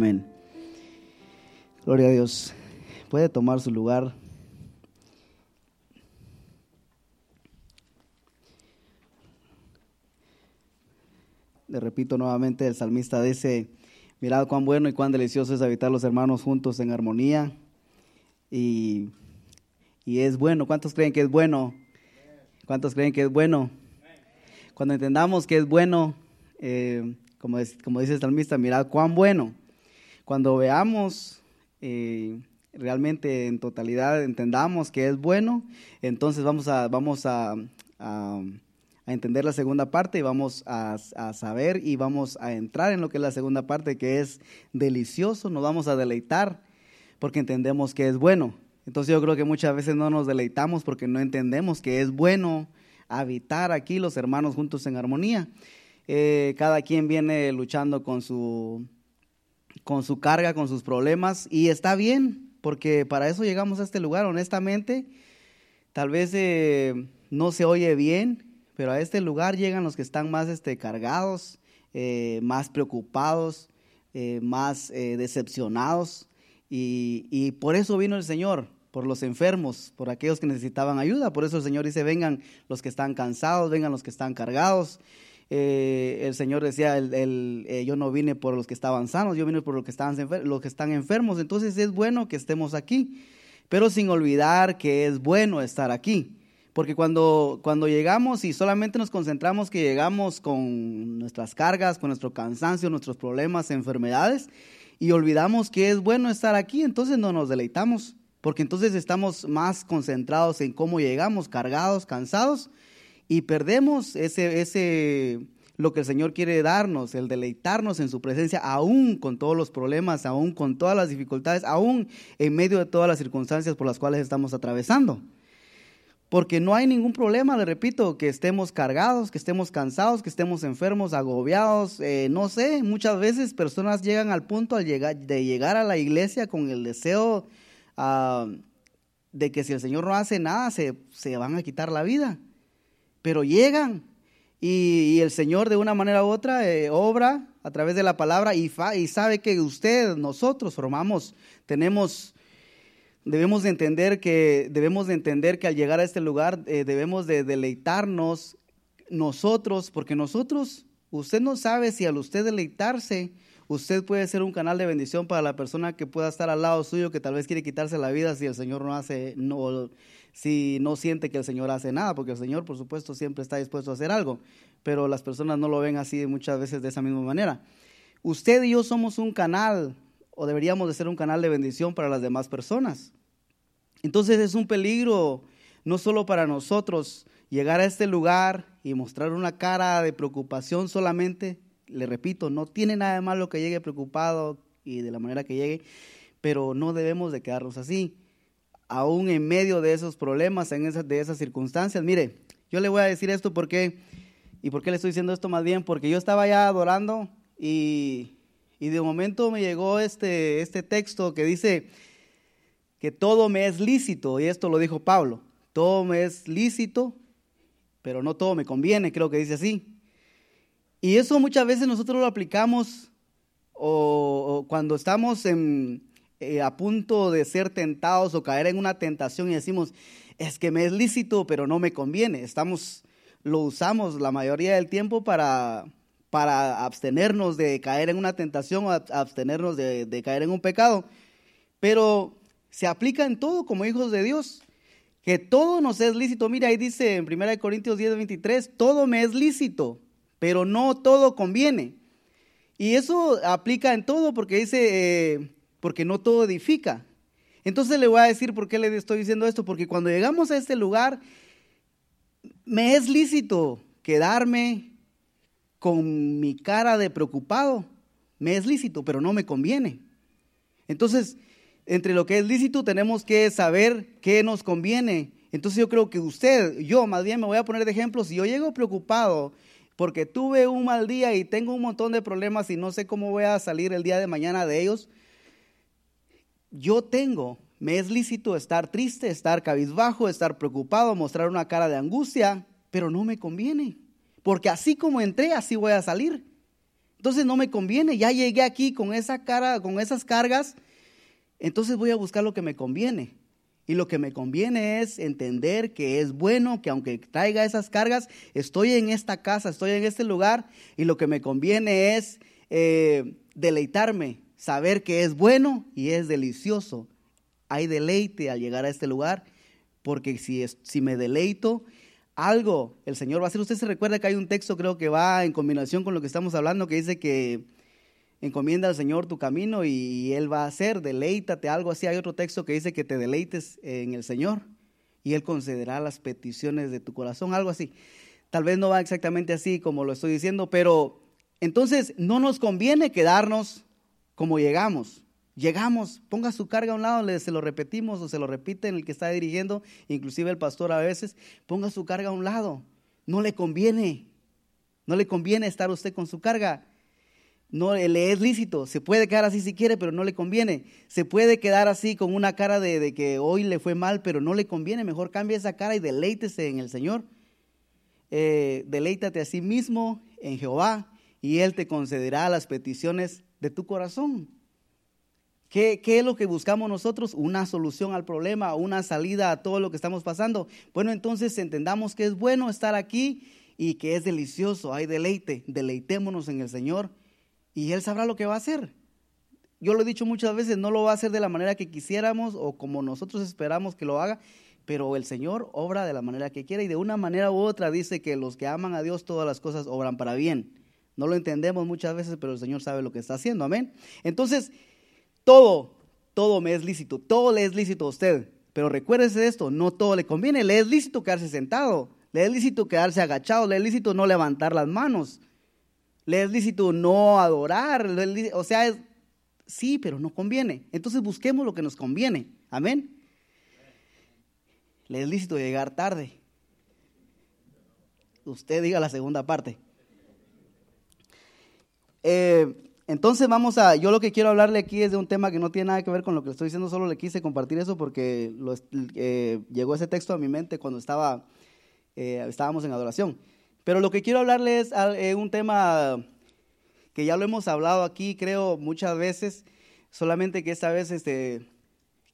Amén. Gloria a Dios. Puede tomar su lugar. Le repito nuevamente, el salmista dice, mirad cuán bueno y cuán delicioso es habitar los hermanos juntos en armonía. Y, es bueno. ¿Cuántos creen que es bueno? ¿Cuántos creen que es bueno? Cuando entendamos que es bueno, eh, como, como dice el salmista, mirad cuán bueno. Cuando veamos eh, realmente en totalidad, entendamos que es bueno, entonces vamos a, vamos a, entender la segunda parte y vamos a, a, saber y vamos a entrar en lo que es la segunda parte, que es delicioso, nos vamos a deleitar porque entendemos que es bueno. Entonces yo creo que muchas veces no nos deleitamos porque no entendemos que es bueno habitar aquí los hermanos juntos en armonía. Eh, cada quien viene luchando con su con su carga, con sus problemas, y está bien, porque para eso llegamos a este lugar, honestamente. Tal vez eh, no se oye bien, pero a este lugar llegan los que están más este, cargados, eh, más preocupados, eh, más decepcionados, y, y por eso vino el Señor, por los enfermos, por aquellos que necesitaban ayuda. Por eso el Señor dice, vengan los que están cansados, vengan los que están cargados. Eh, el Señor decía, el, eh, yo no vine por los que estaban sanos, yo vine por los que, estaban los que están enfermos. Entonces es bueno que estemos aquí, pero sin olvidar que es bueno estar aquí. Porque cuando, cuando llegamos y solamente nos concentramos que llegamos con nuestras cargas, con nuestro cansancio, nuestros problemas, enfermedades, y olvidamos que es bueno estar aquí, entonces no nos deleitamos, porque entonces estamos más concentrados en cómo llegamos, cargados, cansados, y perdemos ese, ese, lo que el Señor quiere darnos, el deleitarnos en su presencia, aún con todos los problemas, aún con todas las dificultades, aún en medio de todas las circunstancias por las cuales estamos atravesando. Porque no hay ningún problema, le repito, que estemos cargados, que estemos cansados, que estemos enfermos, agobiados, eh, no sé, muchas veces personas llegan al punto de llegar a la iglesia con el deseo ah, de que si el Señor no hace nada, se, se van a quitar la vida pero llegan. Y, el Señor de una manera u otra eh, obra a través de la palabra y, sabe que usted, nosotros formamos, tenemos, debemos de entender que, debemos de entender que al llegar a este lugar eh, debemos de deleitarnos nosotros, porque nosotros, usted no sabe si al usted deleitarse, usted puede ser un canal de bendición para la persona que pueda estar al lado suyo, que tal vez quiere quitarse la vida si el Señor no hace, no, si no siente que el Señor hace nada, porque el Señor, por supuesto, siempre está dispuesto a hacer algo, pero las personas no lo ven así muchas veces de esa misma manera. Usted y yo somos un canal, o deberíamos de ser un canal de bendición para las demás personas. Entonces es un peligro, no solo para nosotros, llegar a este lugar y mostrar una cara de preocupación solamente. Le repito, no tiene nada de malo que llegue preocupado y de la manera que llegue, pero no debemos de quedarnos así aún en medio de esos problemas, en esas, de esas circunstancias. Mire, yo le voy a decir esto porque, ¿y por qué le estoy diciendo esto más bien? Porque yo estaba ya adorando y, y de momento me llegó este, este texto que dice que todo me es lícito, y esto lo dijo Pablo, todo me es lícito, pero no todo me conviene, creo que dice así. Y eso muchas veces nosotros lo aplicamos o cuando estamos en, eh, a punto de ser tentados o caer en una tentación y decimos, es que me es lícito, pero no me conviene. Estamos, lo usamos la mayoría del tiempo para, para abstenernos de caer en una tentación o abstenernos de, de caer en un pecado. Pero se aplica en todo como hijos de Dios que todo nos es lícito. Mira, ahí dice en 1 Corintios 10, 23, todo me es lícito, pero no todo conviene. Y eso aplica en todo porque dice, eh, porque no todo edifica. Entonces le voy a decir por qué le estoy diciendo esto, porque cuando llegamos a este lugar, me es lícito quedarme con mi cara de preocupado, me es lícito, pero no me conviene. Entonces, entre lo que es lícito tenemos que saber qué nos conviene. Entonces yo creo que usted, yo más bien me voy a poner de ejemplo, si yo llego preocupado porque tuve un mal día y tengo un montón de problemas y no sé cómo voy a salir el día de mañana de ellos, yo tengo, me es lícito estar triste, estar cabizbajo, estar preocupado, mostrar una cara de angustia, pero no me conviene, porque así como entré, así voy a salir. Entonces no me conviene, ya llegué aquí con esa cara, con esas cargas, entonces voy a buscar lo que me conviene. Y lo que me conviene es entender que es bueno, que aunque traiga esas cargas, estoy en esta casa, estoy en este lugar, y lo que me conviene es eh, deleitarme, saber que es bueno y es delicioso. Hay deleite al llegar a este lugar, porque si, si me deleito, algo el Señor va a hacer. Usted se recuerda que hay un texto, creo que va en combinación con lo que estamos hablando, que dice que encomienda al Señor tu camino y Él va a hacer, deleítate, algo así. Hay otro texto que dice que te deleites en el Señor y Él concederá las peticiones de tu corazón, algo así. Tal vez no va exactamente así como lo estoy diciendo, pero entonces no nos conviene quedarnos como llegamos. Llegamos, ponga su carga a un lado, se lo repetimos o se lo repite en el que está dirigiendo, inclusive el pastor a veces, ponga su carga a un lado. No le conviene, no le conviene estar usted con su carga. No le es lícito, se puede quedar así si quiere, pero no le conviene. Se puede quedar así con una cara de, que hoy le fue mal, pero no le conviene. Mejor cambie esa cara y deleítese en el Señor. Eh, deleítate a sí mismo en Jehová y Él te concederá las peticiones de tu corazón. ¿Qué, ¿Qué, es lo que buscamos nosotros? Una solución al problema, una salida a todo lo que estamos pasando. Bueno, entonces entendamos que es bueno estar aquí y que es delicioso, hay deleite. Deleitémonos en el Señor y Él sabrá lo que va a hacer. Yo lo he dicho muchas veces, no lo va a hacer de la manera que quisiéramos o como nosotros esperamos que lo haga, pero el Señor obra de la manera que quiere y de una manera u otra dice que los que aman a Dios todas las cosas obran para bien. No lo entendemos muchas veces, pero el Señor sabe lo que está haciendo, amén. Entonces, todo, todo me es lícito, todo le es lícito a usted, pero recuérdese de esto, no todo le conviene, le es lícito quedarse sentado, le es lícito quedarse agachado, le es lícito no levantar las manos, le es lícito no adorar, o sea, sí, pero no conviene. Entonces busquemos lo que nos conviene. Amén. Le es lícito llegar tarde. Usted diga la segunda parte. Eh, entonces vamos a, yo lo que quiero hablarle aquí es de un tema que no tiene nada que ver con lo que estoy diciendo, solo le quise compartir eso porque eh, llegó ese texto a mi mente cuando estaba, eh, estábamos en adoración. Pero lo que quiero hablarle es eh, un tema que ya lo hemos hablado aquí, creo, muchas veces, solamente que esta vez este,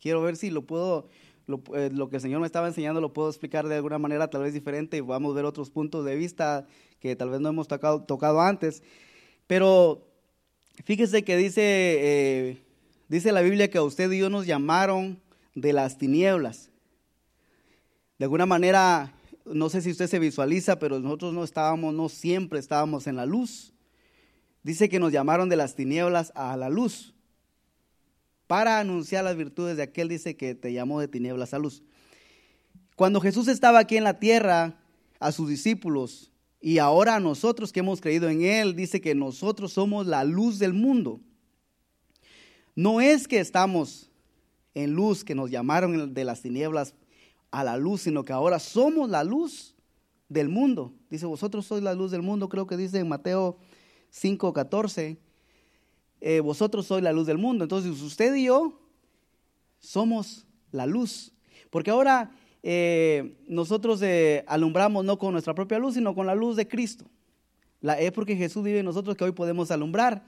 quiero ver si lo puedo, lo, eh, que el Señor me estaba enseñando lo puedo explicar de alguna manera tal vez diferente y vamos a ver otros puntos de vista que tal vez no hemos tocado, tocado antes. Pero fíjese que dice, eh, dice la Biblia que a usted y yo nos llamaron de las tinieblas. De alguna manera no sé si usted se visualiza, pero nosotros no estábamos, no siempre estábamos en la luz. Dice que nos llamaron de las tinieblas a la luz para anunciar las virtudes de aquel, dice que te llamó de tinieblas a luz. Cuando Jesús estaba aquí en la tierra, a sus discípulos y ahora nosotros que hemos creído en Él, dice que nosotros somos la luz del mundo. No es que estamos en luz, que nos llamaron de las tinieblas a la luz, sino que ahora somos la luz del mundo. Dice, vosotros sois la luz del mundo, creo que dice en Mateo 5, 14. Eh, vosotros sois la luz del mundo. Entonces usted y yo somos la luz. Porque ahora eh, nosotros eh, alumbramos no con nuestra propia luz, sino con la luz de Cristo. La, es porque Jesús vive en nosotros que hoy podemos alumbrar.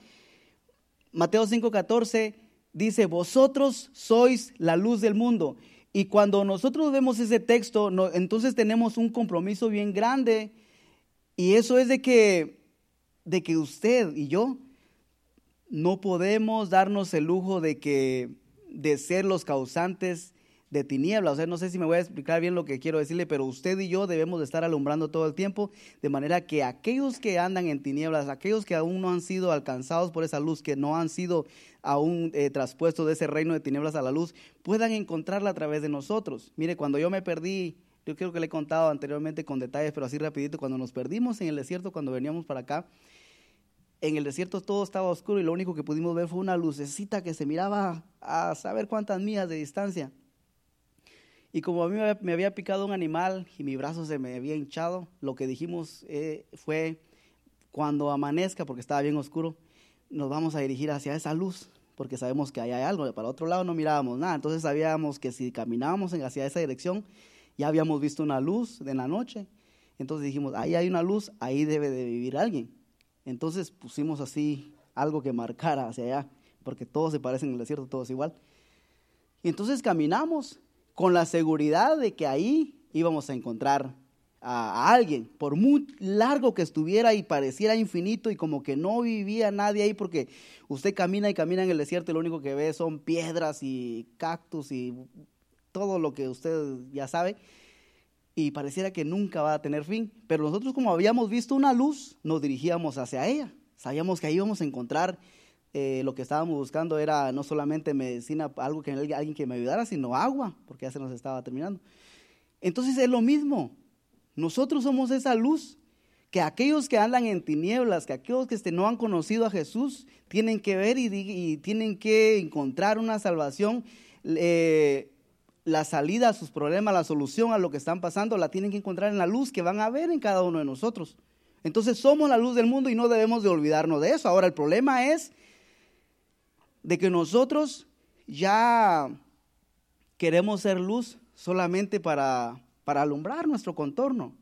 Mateo 5, 14 dice, vosotros sois la luz del mundo. Y cuando nosotros vemos ese texto, entonces tenemos un compromiso bien grande. Y eso es de que, de que usted y yo no podemos darnos el lujo de que de ser los causantes de tinieblas. O sea, no sé si me voy a explicar bien lo que quiero decirle, pero usted y yo debemos de estar alumbrando todo el tiempo, de manera que aquellos que andan en tinieblas, aquellos que aún no han sido alcanzados por esa luz, que no han sido aún eh, traspuestos de ese reino de tinieblas a la luz, puedan encontrarla a través de nosotros. Mire, cuando yo me perdí, yo creo que le he contado anteriormente con detalles, pero así rapidito, cuando nos perdimos en el desierto, cuando veníamos para acá, en el desierto todo estaba oscuro y lo único que pudimos ver fue una lucecita que se miraba a saber cuántas millas de distancia. Y como a mí me había picado un animal y mi brazo se me había hinchado, lo que dijimos eh, fue, cuando amanezca, porque estaba bien oscuro, nos vamos a dirigir hacia esa luz, porque sabemos que ahí hay algo. Para otro lado no mirábamos nada, entonces sabíamos que si caminábamos hacia esa dirección, ya habíamos visto una luz de la noche. Entonces dijimos, ahí hay una luz, ahí debe de vivir alguien. Entonces pusimos así algo que marcara hacia allá, porque todos se parecen en el desierto, todos igual. Y entonces caminamos con la seguridad de que ahí íbamos a encontrar a, alguien, por muy largo que estuviera y pareciera infinito y como que no vivía nadie ahí, porque usted camina y camina en el desierto y lo único que ve son piedras y cactus y todo lo que usted ya sabe, y pareciera que nunca va a tener fin. Pero nosotros como habíamos visto una luz, nos dirigíamos hacia ella. Sabíamos que ahí íbamos a encontrar eh, lo que estábamos buscando era no solamente medicina, algo que alguien que me ayudara, sino agua, porque ya se nos estaba terminando. Entonces es lo mismo. Nosotros somos esa luz que aquellos que andan en tinieblas, que aquellos que este, no han conocido a Jesús, tienen que ver y, tienen que encontrar una salvación. la salida a sus problemas, la solución a lo que están pasando, la tienen que encontrar en la luz que van a ver en cada uno de nosotros. Entonces somos la luz del mundo y no debemos de olvidarnos de eso. Ahora el problema es de que nosotros ya queremos ser luz solamente para para alumbrar nuestro contorno.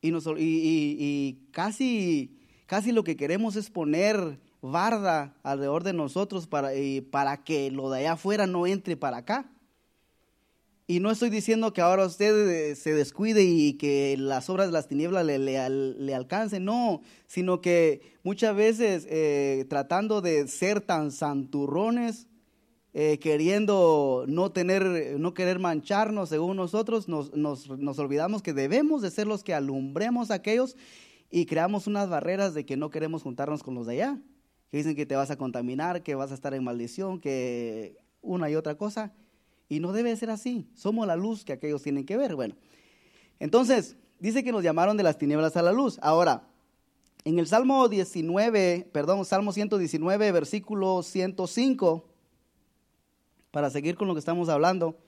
Y, y, casi, casi lo que queremos es poner barda alrededor de nosotros para, para que lo de allá afuera no entre para acá. Y no estoy diciendo que ahora usted eh, se descuide y que las obras de las tinieblas le, le, alcancen, no, sino que muchas veces eh, tratando de ser tan santurrones, eh, queriendo no tener, no querer mancharnos según nosotros, nos, nos, nos, olvidamos que debemos de ser los que alumbremos a aquellos y creamos unas barreras de que no queremos juntarnos con los de allá, que dicen que te vas a contaminar, que vas a estar en maldición, que una y otra cosa, y no debe ser así, somos la luz que aquellos tienen que ver. Bueno, entonces, dice que nos llamaron de las tinieblas a la luz. Ahora, en el Salmo 19, perdón, Salmo 119, versículo 105, para seguir con lo que estamos hablando,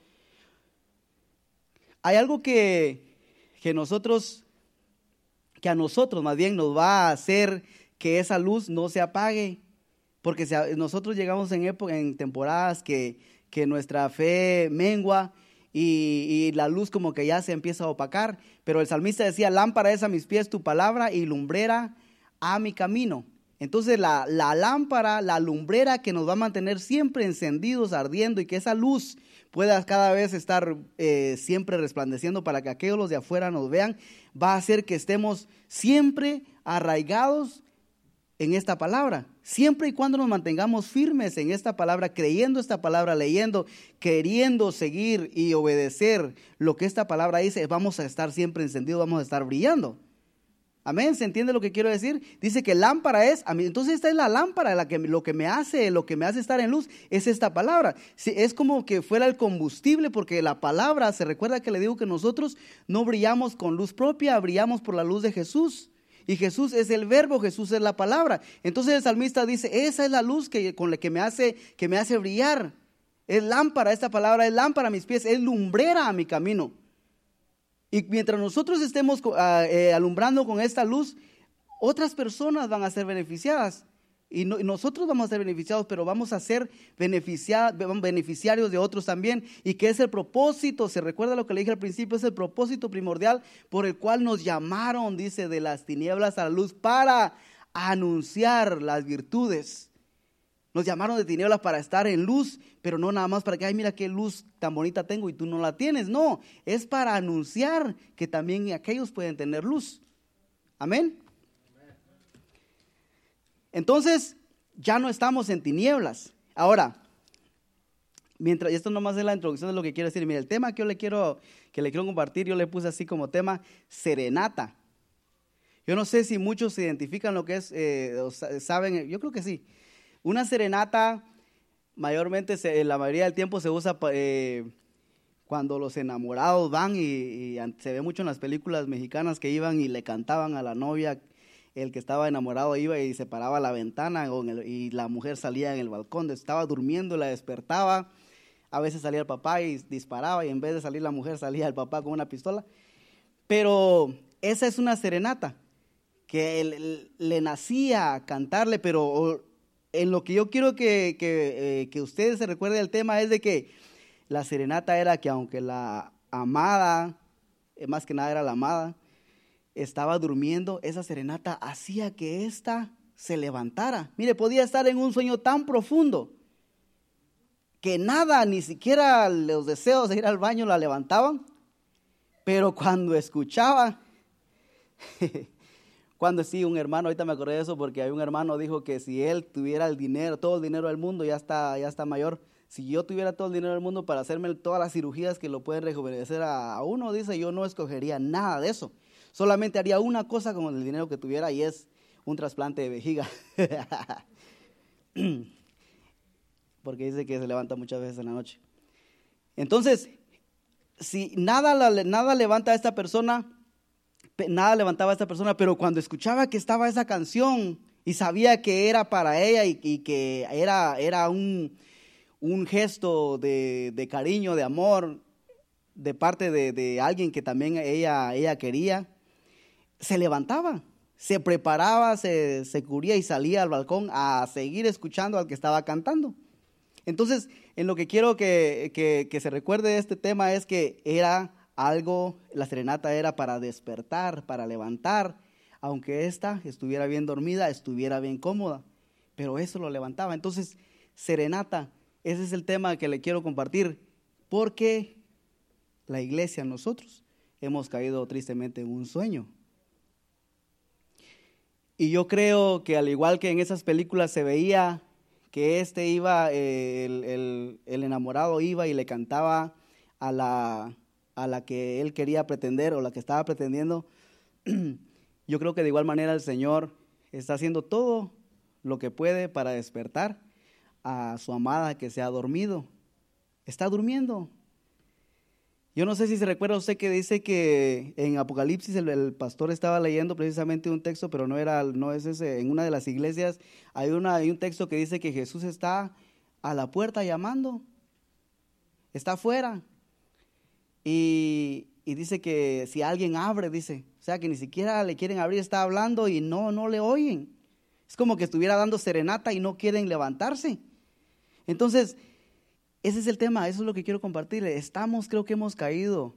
hay algo que, que nosotros, que a nosotros más bien nos va a hacer que esa luz no se apague, porque nosotros llegamos en, en temporadas que, que nuestra fe mengua y, y, la luz como que ya se empieza a opacar, pero el salmista decía, lámpara es a mis pies tu palabra y lumbrera a mi camino. Entonces la, lámpara, la lumbrera que nos va a mantener siempre encendidos, ardiendo y que esa luz pueda cada vez estar eh, siempre resplandeciendo para que aquellos los de afuera nos vean, va a hacer que estemos siempre arraigados en esta palabra. Siempre y cuando nos mantengamos firmes en esta palabra, creyendo esta palabra, leyendo, queriendo seguir y obedecer lo que esta palabra dice, vamos a estar siempre encendidos, vamos a estar brillando. Amén, ¿se entiende lo que quiero decir? Dice que lámpara es, a mí, entonces esta es la lámpara, la que, lo que me hace, lo que me hace estar en luz es esta palabra. es como que fuera el combustible porque la palabra, se recuerda que le digo que nosotros no brillamos con luz propia, brillamos por la luz de Jesús. Y Jesús es el verbo, Jesús es la palabra. Entonces el salmista dice, esa es la luz que, con la que me hace, que me hace brillar. Es lámpara, esta palabra es lámpara a mis pies, es lumbrera a mi camino. Y mientras nosotros estemos ah, eh, alumbrando con esta luz, otras personas van a ser beneficiadas. Y, nosotros vamos a ser beneficiados, pero vamos a ser beneficiarios de otros también. Y que es el propósito, se recuerda lo que le dije al principio, es el propósito primordial por el cual nos llamaron, dice, de las tinieblas a la luz para anunciar las virtudes nos llamaron de tinieblas para estar en luz, pero no nada más para que, ay, mira qué luz tan bonita tengo y tú no la tienes. No, es para anunciar que también aquellos pueden tener luz. Amén. Entonces, ya no estamos en tinieblas. Ahora, mientras, y esto nomás es la introducción de lo que quiero decir. Mira, el tema que yo le quiero, que le quiero compartir, yo le puse así como tema serenata. Yo no sé si muchos se identifican lo que es, eh, saben, yo creo que sí. Una serenata mayormente se, la mayoría del tiempo se usa eh, cuando los enamorados van y, se ve mucho en las películas mexicanas que iban y le cantaban a la novia, el que estaba enamorado iba y se paraba la ventana y la mujer salía en el balcón, estaba durmiendo, la despertaba, a veces salía el papá y disparaba y en vez de salir la mujer salía el papá con una pistola. Pero esa es una serenata que le nacía cantarle, pero en lo que yo quiero que, que, eh, ustedes se recuerden del tema es de que la serenata era que aunque la amada, eh, más que nada era la amada, estaba durmiendo, esa serenata hacía que ésta se levantara. Mire, podía estar en un sueño tan profundo que nada, ni siquiera los deseos de ir al baño la levantaban, pero cuando escuchaba, cuando sí, un hermano, ahorita me acordé de eso porque hay un hermano dijo que si él tuviera el dinero, todo el dinero del mundo, ya está, ya está mayor, si yo tuviera todo el dinero del mundo para hacerme todas las cirugías que lo pueden rejuvenecer a, uno, dice, yo no escogería nada de eso. Solamente haría una cosa con el dinero que tuviera y es un trasplante de vejiga. Porque dice que se levanta muchas veces en la noche. Entonces, si nada, nada levanta a esta persona, nada levantaba a esta persona, pero cuando escuchaba que estaba esa canción y sabía que era para ella y, que era, era un, un gesto de, cariño, de amor, de parte de, alguien que también ella, ella quería, se levantaba, se preparaba, se, se cubría y salía al balcón a seguir escuchando al que estaba cantando. Entonces, en lo que quiero que, que, se recuerde de este tema es que era algo, la serenata era para despertar, para levantar, aunque ésta estuviera bien dormida, estuviera bien cómoda, pero eso lo levantaba. Entonces, serenata ese es el tema que le quiero compartir, porque la iglesia, nosotros, hemos caído tristemente en un sueño. Y yo creo que al igual que en esas películas se veía que este iba, eh, el, enamorado iba y le cantaba a la, a la que él quería pretender o la que estaba pretendiendo, yo creo que de igual manera el Señor está haciendo todo lo que puede para despertar a su amada que se ha dormido. Está durmiendo. Yo no sé si se recuerda usted que dice que en Apocalipsis el, pastor estaba leyendo precisamente un texto, pero no era, no es ese. En una de las iglesias hay, una, hay un texto que dice que Jesús está a la puerta llamando. Está afuera. Y, y dice que si alguien abre, dice, o sea que ni siquiera le quieren abrir, está hablando y no, no le oyen. Es como que estuviera dando serenata y no quieren levantarse. Entonces, ese es el tema, eso es lo que quiero compartir. Estamos, creo que hemos caído,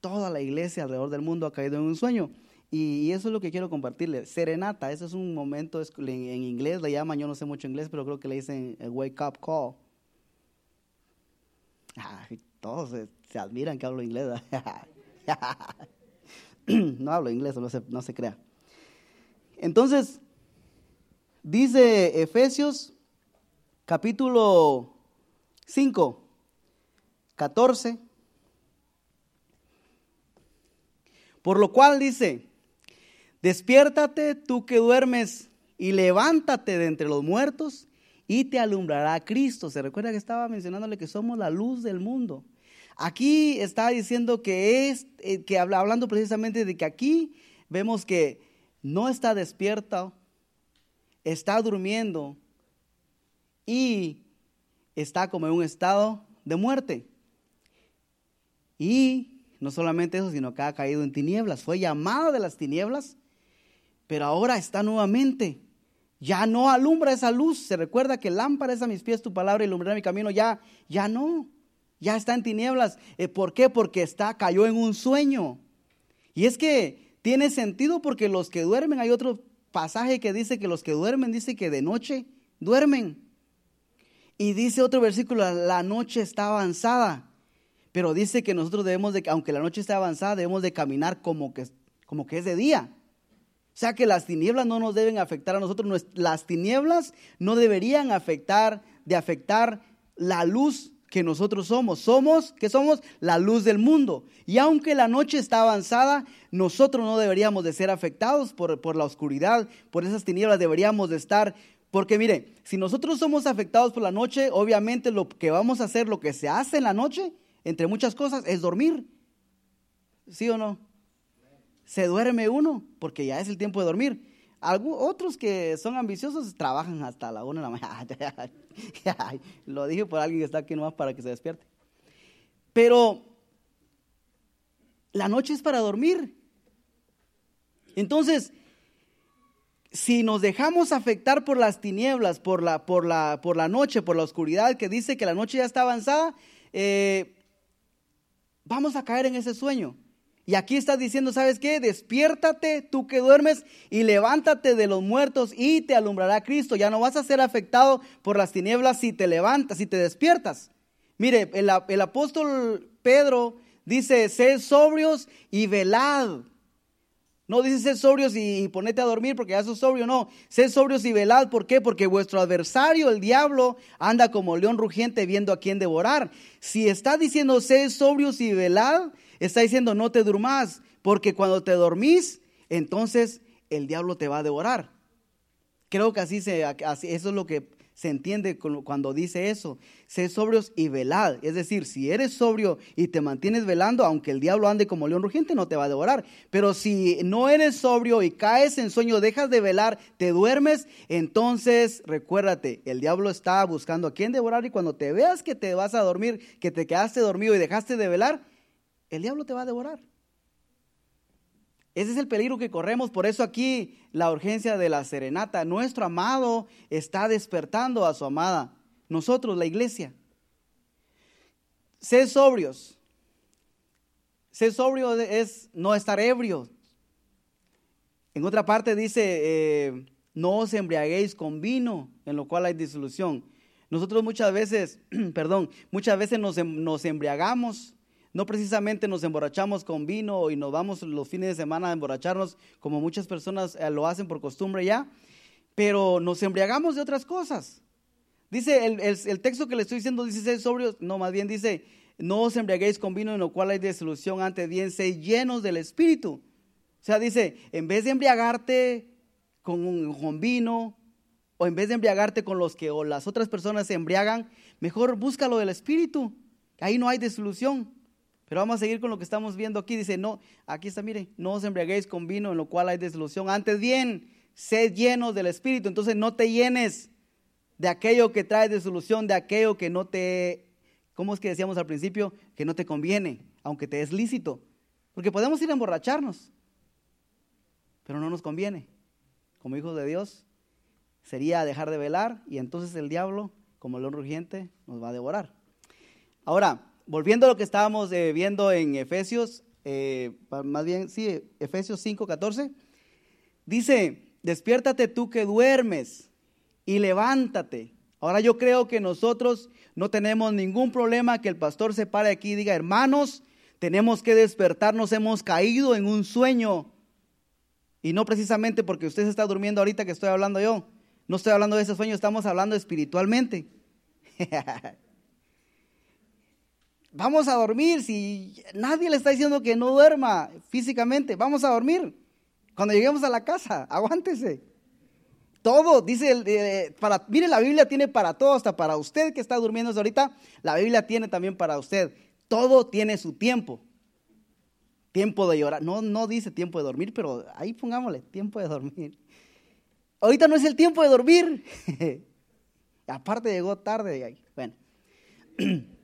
toda la iglesia alrededor del mundo ha caído en un sueño. Y, eso es lo que quiero compartirle. Serenata, ese es un momento, en, inglés le llaman, yo no sé mucho inglés, pero creo que le dicen wake up call. todos se, admiran que hablo inglés. no hablo inglés, no se, no se crea. Entonces, dice Efesios capítulo 5, 14. Por lo cual dice, despiértate tú que duermes y levántate de entre los muertos y te alumbrará Cristo. Se recuerda que estaba mencionándole que somos la luz del mundo. Aquí está diciendo que es, eh, que habla, hablando precisamente de que aquí vemos que no está despierto, está durmiendo, y está como en un estado de muerte. Y no solamente eso, sino que ha caído en tinieblas. Fue llamado de las tinieblas, pero ahora está nuevamente. Ya no alumbra esa luz. Se recuerda que lámpara es a mis pies tu palabra y alumbrará mi camino. Ya, ya no. Ya está en tinieblas. Eh, ¿Por qué? Porque está, cayó en un sueño. Y es que tiene sentido porque los que duermen, hay otro pasaje que dice que los que duermen, dice que de noche duermen. Y dice otro versículo, la noche está avanzada. Pero dice que nosotros debemos de, aunque la noche esté avanzada, debemos de caminar como que, como que es de día. O sea que las tinieblas no nos deben afectar a nosotros. Las tinieblas no deberían afectar, de afectar la luz que nosotros somos. Somos, que somos la luz del mundo. Y aunque la noche está avanzada, nosotros no deberíamos de ser afectados por, por la oscuridad, por esas tinieblas. Deberíamos de estar porque mire, si nosotros somos afectados por la noche, obviamente lo que vamos a hacer, lo que se hace en la noche, entre muchas cosas, es dormir. ¿Sí o no? Se duerme uno, porque ya es el tiempo de dormir. Otros que son ambiciosos trabajan hasta la una de la mañana. lo dije por alguien que está aquí nomás para que se despierte. Pero la noche es para dormir. Entonces, si nos dejamos afectar por las tinieblas, por la, por la, por la noche, por la oscuridad, que dice que la noche ya está avanzada, eh, vamos a caer en ese sueño. Y aquí está diciendo, ¿sabes qué? Despiértate tú que duermes y levántate de los muertos y te alumbrará Cristo. Ya no vas a ser afectado por las tinieblas si te levantas, si te despiertas. Mire, el, el apóstol Pedro dice, sed sobrios y velad. No dice sed sobrios y, ponete a dormir porque ya sos sobrio, no. Sed sobrios y velad. ¿Por qué? Porque vuestro adversario, el diablo, anda como león rugiente viendo a quién devorar. Si está diciendo sed sobrios y velad, está diciendo no te durmas. Porque cuando te dormís, entonces el diablo te va a devorar. Creo que así, se, así eso es lo que se entiende cuando dice eso. Sé sobrios y velad. Es decir, si eres sobrio y te mantienes velando, aunque el diablo ande como león rugiente, no te va a devorar. Pero si no eres sobrio y caes en sueño, dejas de velar, te duermes, entonces recuérdate, el diablo está buscando a quién devorar y cuando te veas que te vas a dormir, que te quedaste dormido y dejaste de velar, el diablo te va a devorar. Ese es el peligro que corremos, por eso aquí la urgencia de la serenata. Nuestro amado está despertando a su amada, nosotros, la iglesia. Sé sobrios. Ser sobrio es no estar ebrio. En otra parte dice, eh, no os embriaguéis con vino, en lo cual hay disolución. Nosotros muchas veces, perdón, muchas veces nos, em, nos embriagamos no precisamente nos emborrachamos con vino y nos vamos los fines de semana a emborracharnos como muchas personas eh, lo hacen por costumbre ya, pero nos embriagamos de otras cosas. Dice el, texto que le estoy diciendo, dice ser sobrios, no, más bien dice, no os embriaguéis con vino en lo cual hay desolución, antes bien, sé llenos del Espíritu. O sea, dice, en vez de embriagarte con, con vino, o en vez de embriagarte con los que o las otras personas se embriagan, mejor búscalo del Espíritu. Ahí no hay desolución. Pero vamos a seguir con lo que estamos viendo aquí. Dice, no, aquí está, mire, no os embriaguéis con vino en lo cual hay desolución. Antes bien, sed llenos del Espíritu. Entonces no te llenes de aquello que trae desolución, de aquello que no te, ¿cómo es que decíamos al principio? Que no te conviene, aunque te es lícito. Porque podemos ir a emborracharnos, pero no nos conviene. Como hijos de Dios, sería dejar de velar y entonces el diablo, como león rugiente, nos va a devorar. Ahora, volviendo a lo que estábamos eh, viendo en Efesios, eh, más bien, sí, Efesios 5, 14, dice, despiértate tú que duermes y levántate. Ahora yo creo que nosotros no tenemos ningún problema que el pastor se pare aquí y diga, hermanos, tenemos que despertarnos, hemos caído en un sueño. Y no precisamente porque usted se está durmiendo ahorita que estoy hablando yo. No estoy hablando de ese sueño, estamos hablando espiritualmente. Vamos a dormir. Si nadie le está diciendo que no duerma físicamente, vamos a dormir. Cuando lleguemos a la casa, aguántese. Todo, dice, eh, para, mire, la Biblia tiene para todo, hasta para usted que está durmiendo ahorita, la Biblia tiene también para usted. Todo tiene su tiempo. Tiempo de llorar. No, no dice tiempo de dormir, pero ahí pongámosle, tiempo de dormir. Ahorita no es el tiempo de dormir. Aparte llegó tarde. Bueno.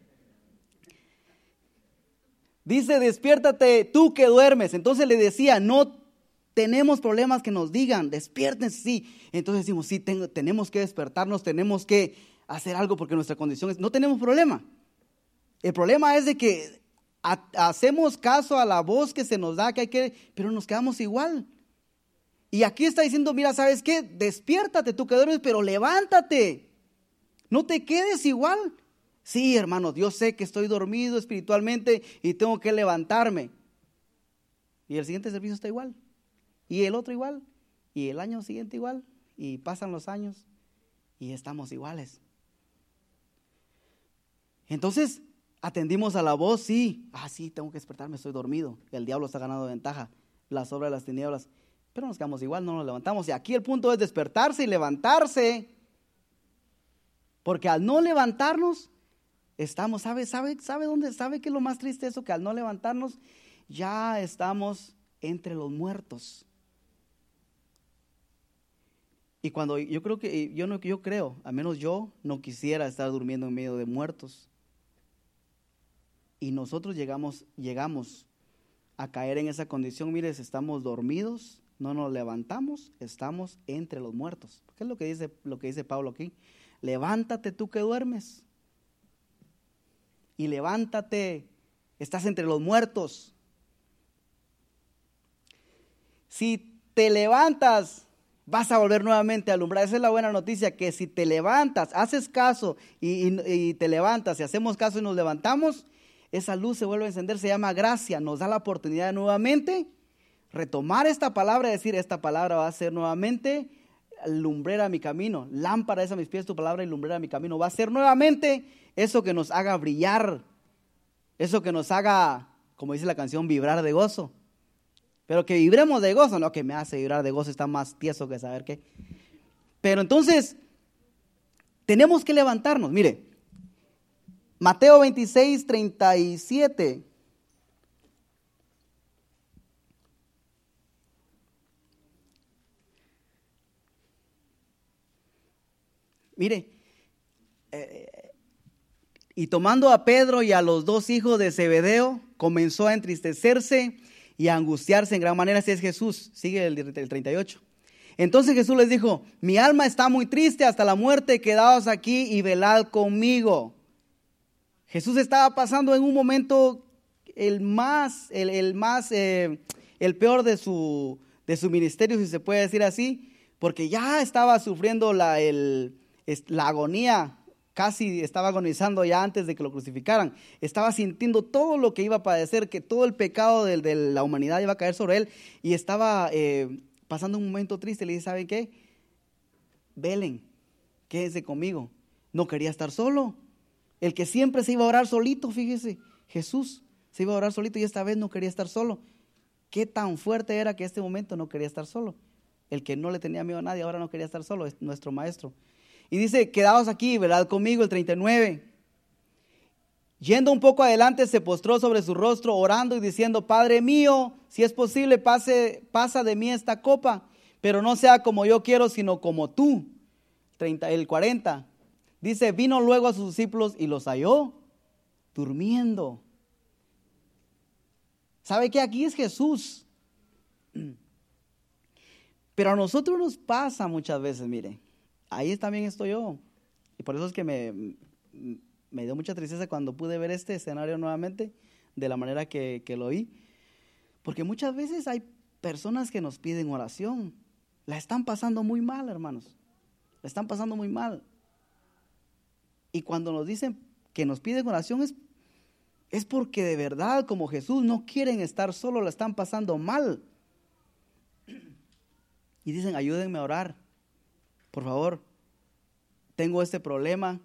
Dice, despiértate tú que duermes. Entonces le decía, no tenemos problemas que nos digan, despiértense, sí. Entonces decimos, sí, tenemos que despertarnos, tenemos que hacer algo porque nuestra condición es, no tenemos problema. El problema es de que hacemos caso a la voz que se nos da, que hay que, pero nos quedamos igual. Y aquí está diciendo, mira, ¿sabes qué? Despiértate tú que duermes, pero levántate. No te quedes igual. Sí, hermanos, yo sé que estoy dormido espiritualmente y tengo que levantarme. Y el siguiente servicio está igual. Y el otro igual. Y el año siguiente igual. Y pasan los años y estamos iguales. Entonces, atendimos a la voz, sí. Ah, sí, tengo que despertarme, estoy dormido. El diablo está ganando ventaja. La obras de las tinieblas. Pero nos quedamos igual, no nos levantamos. Y aquí el punto es despertarse y levantarse. Porque al no levantarnos, estamos, ¿sabe, sabe, sabe dónde? ¿Sabe qué es lo más triste eso? Que al no levantarnos, ya estamos entre los muertos. Y cuando yo creo que, yo no, yo creo, al menos yo no quisiera estar durmiendo en medio de muertos. Y nosotros llegamos, llegamos a caer en esa condición, mire, estamos dormidos, no nos levantamos, estamos entre los muertos. ¿Qué es lo que dice, lo que dice Pablo aquí? Levántate tú que duermes y levántate, estás entre los muertos. si te levantas, vas a volver nuevamente a alumbrar. Esa es la buena noticia, que si te levantas, haces caso y, te levantas, y hacemos caso y nos levantamos, esa luz se vuelve a encender, se llama gracia, nos da la oportunidad de nuevamente retomar esta palabra y decir, esta palabra va a ser nuevamente lumbrera mi camino, lámpara es a mis pies tu palabra y lumbrera mi camino. Va a ser nuevamente eso que nos haga brillar, eso que nos haga, como dice la canción, vibrar de gozo. Pero que vibremos de gozo, no que me hace vibrar de gozo, está más tieso que saber qué. Pero entonces, tenemos que levantarnos. Mire, Mateo 26, 37. Mire, eh, y tomando a Pedro y a los dos hijos de Zebedeo, comenzó a entristecerse y a angustiarse en gran manera. Así es Jesús, sigue el, el 38. Entonces Jesús les dijo, mi alma está muy triste hasta la muerte, quedaos aquí y velad conmigo. Jesús estaba pasando en un momento el más, el, más, eh, el peor de su, de su ministerio, si se puede decir así, porque ya estaba sufriendo la, el, la agonía, casi estaba agonizando ya antes de que lo crucificaran, estaba sintiendo todo lo que iba a padecer, que todo el pecado de, la humanidad iba a caer sobre él y estaba eh, pasando un momento triste. Le dice, ¿saben qué? Velen, quédense conmigo. No quería estar solo. El que siempre se iba a orar solito, fíjese, Jesús se iba a orar solito y esta vez no quería estar solo. Qué tan fuerte era que este momento no quería estar solo. El que no le tenía miedo a nadie ahora no quería estar solo, es nuestro maestro. Y dice, quedaos aquí, ¿verdad? Conmigo el 39. Yendo un poco adelante, se postró sobre su rostro, orando y diciendo, Padre mío, si es posible, pase, pasa de mí esta copa, pero no sea como yo quiero, sino como tú. 30, el 40. Dice, vino luego a sus discípulos y los halló durmiendo. ¿Sabe que aquí es Jesús? Pero a nosotros nos pasa muchas veces, mire ahí también estoy yo. Y por eso es que me, me dio mucha tristeza cuando pude ver este escenario nuevamente de la manera que, que lo oí. Porque muchas veces hay personas que nos piden oración. La están pasando muy mal, hermanos. La están pasando muy mal. Y cuando nos dicen que nos piden oración es, es porque de verdad, como Jesús, no quieren estar solos, la están pasando mal. Y dicen, ayúdenme a orar por favor, tengo este problema,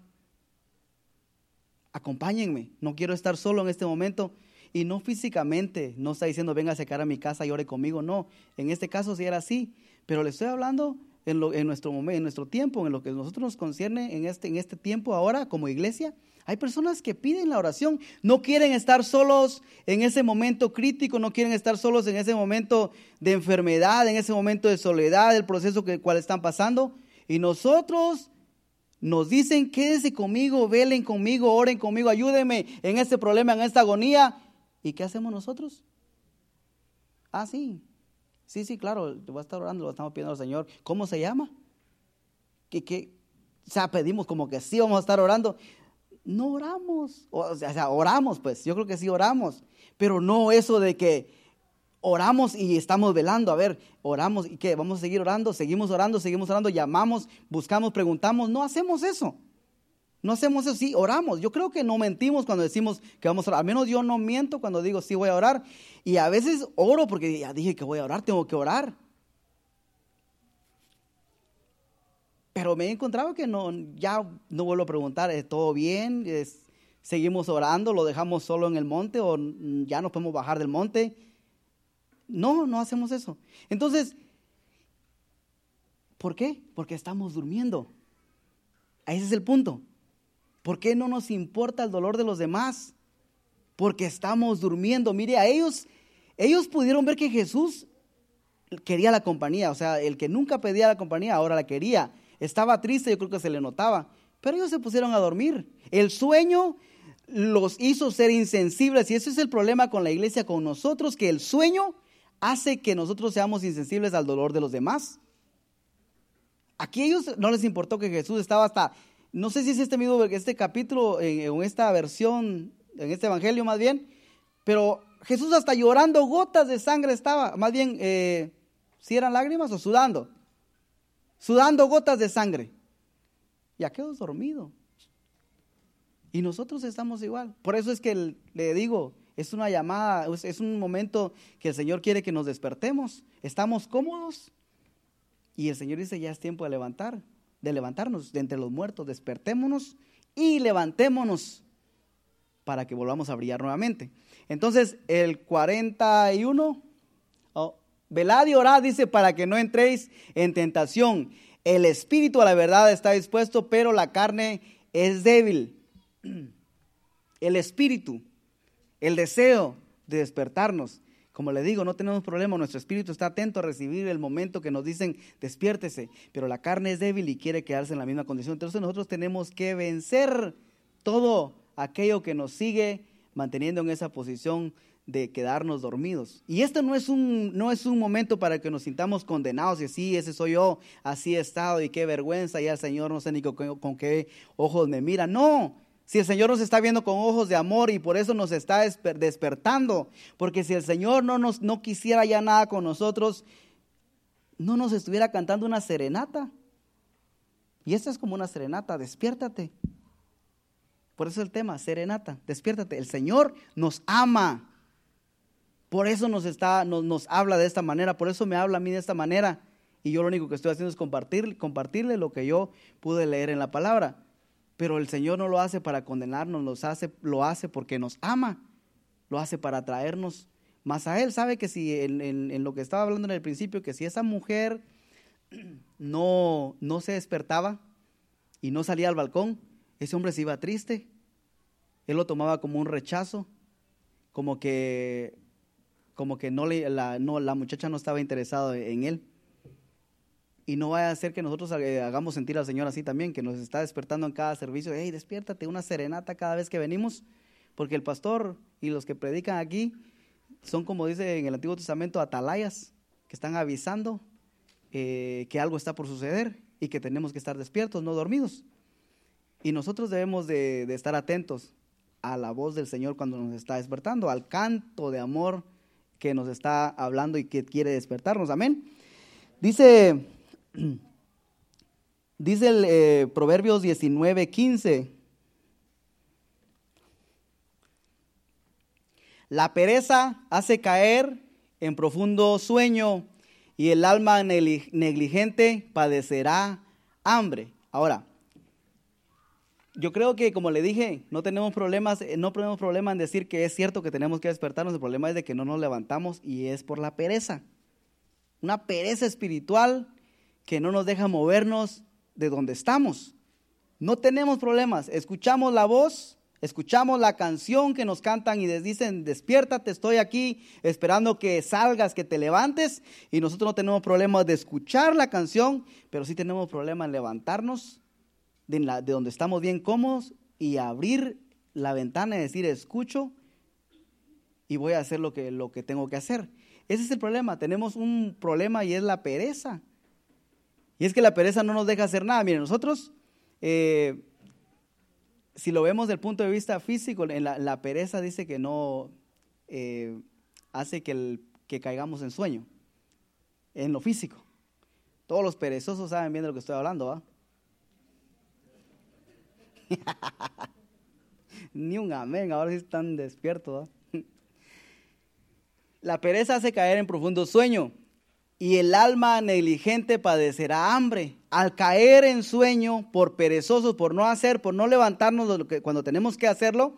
acompáñenme, no quiero estar solo en este momento. Y no físicamente, no está diciendo venga a secar a mi casa y ore conmigo, no. En este caso sí era así, pero le estoy hablando en, en, nuestro momento, en nuestro tiempo, en lo que nosotros nos concierne en este, en este tiempo ahora como iglesia. Hay personas que piden la oración, no quieren estar solos en ese momento crítico, no quieren estar solos en ese momento de enfermedad, en ese momento de soledad, el proceso que cual están pasando. Y nosotros nos dicen, quédense conmigo, velen conmigo, oren conmigo, ayúdenme en este problema, en esta agonía. ¿Y qué hacemos nosotros? Ah, sí. Sí, sí, claro, te voy a estar orando, lo estamos pidiendo al Señor. ¿Cómo se llama? ¿Qué, qué? O sea, pedimos como que sí vamos a estar orando. No oramos. O sea, oramos, pues. Yo creo que sí oramos. Pero no eso de que oramos y estamos velando. A ver, oramos y qué, vamos a seguir orando, seguimos orando, seguimos orando, llamamos, buscamos, preguntamos. No hacemos eso. No hacemos eso, sí, oramos. Yo creo que no mentimos cuando decimos que vamos a orar. Al menos yo no miento cuando digo sí voy a orar. Y a veces oro porque ya dije que voy a orar, tengo que orar. Pero me he encontrado que no, ya no vuelvo a preguntar, ¿es todo bien? ¿Seguimos orando? ¿Lo dejamos solo en el monte o ya nos podemos bajar del monte? No, no hacemos eso. Entonces, ¿por qué? Porque estamos durmiendo. Ese es el punto. ¿Por qué no nos importa el dolor de los demás? Porque estamos durmiendo. Mire, a ellos, ellos pudieron ver que Jesús quería la compañía. O sea, el que nunca pedía la compañía, ahora la quería. Estaba triste, yo creo que se le notaba. Pero ellos se pusieron a dormir. El sueño los hizo ser insensibles. Y ese es el problema con la iglesia, con nosotros, que el sueño hace que nosotros seamos insensibles al dolor de los demás. Aquí a ellos no les importó que Jesús estaba hasta, no sé si es este mismo, este capítulo, en, esta versión, en este evangelio más bien, pero Jesús hasta llorando gotas de sangre estaba, más bien, eh, ¿Sí eran lágrimas o sudando? Sudando gotas de sangre. Y aquellos dormido. Y nosotros estamos igual. Por eso es que le digo, es una llamada, es un momento que el Señor quiere que nos despertemos. Estamos cómodos. Y el Señor dice, ya es tiempo de levantar, de levantarnos de entre los muertos, despertémonos y levantémonos para que volvamos a brillar nuevamente. Entonces, el 41, oh, velad y orad, dice, para que no entréis en tentación. El espíritu a la verdad está dispuesto, pero la carne es débil. El espíritu el deseo de despertarnos. Como le digo, no tenemos problema, nuestro espíritu está atento a recibir el momento que nos dicen despiértese, pero la carne es débil y quiere quedarse en la misma condición. Entonces nosotros tenemos que vencer todo aquello que nos sigue manteniendo en esa posición de quedarnos dormidos. Y esto no es un, no es un momento para que nos sintamos condenados y así, ese soy yo, así he estado y qué vergüenza, ya el Señor no sé ni con, con qué ojos me mira. No, si el Señor nos está viendo con ojos de amor y por eso nos está despertando, porque si el Señor no, nos, no quisiera ya nada con nosotros, no nos estuviera cantando una serenata. Y esta es como una serenata, despiértate. Por eso el tema, serenata, despiértate. El Señor nos ama. Por eso nos, está, nos, nos habla de esta manera, por eso me habla a mí de esta manera. Y yo lo único que estoy haciendo es compartir, compartirle lo que yo pude leer en la palabra. Pero el Señor no lo hace para condenarnos, lo hace, porque nos ama, lo hace para traernos más a Él. Sabe que si en, lo que estaba hablando en el principio, que si esa mujer no, no se despertaba y no salía al balcón, ese hombre se iba triste. Él lo tomaba como un rechazo, como que, como que no le, la, no, la muchacha no estaba interesada en él. Y no vaya a ser que nosotros eh, hagamos sentir al Señor así también, que nos está despertando en cada servicio. Hey, despiértate, una serenata cada vez que venimos. Porque el pastor y los que predican aquí son, como dice en el Antiguo Testamento, atalayas, que están avisando eh, que algo está por suceder y que tenemos que estar despiertos, no dormidos. Y nosotros debemos de, de estar atentos a la voz del Señor cuando nos está despertando, al canto de amor que nos está hablando y que quiere despertarnos. Amén. Dice Dice el eh, Proverbios 19, 15. La pereza hace caer en profundo sueño y el alma negligente padecerá hambre. Ahora, yo creo que como le dije, no tenemos problemas, eh, no tenemos problema en decir que es cierto que tenemos que despertarnos, el problema es de que no nos levantamos y es por la pereza. Una pereza espiritual que no nos deja movernos de donde estamos. No tenemos problemas, escuchamos la voz, escuchamos la canción que nos cantan y les dicen, despiértate, estoy aquí esperando que salgas, que te levantes. Y nosotros no tenemos problemas de escuchar la canción, pero sí tenemos problemas en levantarnos de, de donde estamos bien cómodos y abrir la ventana y decir, escucho y voy a hacer lo que, lo que tengo que hacer. Ese es el problema, tenemos un problema y es la pereza. Y es que la pereza no nos deja hacer nada. Miren, nosotros, eh, si lo vemos desde el punto de vista físico, la, pereza dice que no eh, hace que, el, que caigamos en sueño, en lo físico. Todos los perezosos saben bien de lo que estoy hablando, ¿va? Ni un amén, ahora sí están despiertos. La pereza hace caer en profundo sueño y el alma negligente padecerá hambre. Al caer en sueño por perezosos, por no hacer, por no levantarnos cuando tenemos que hacerlo,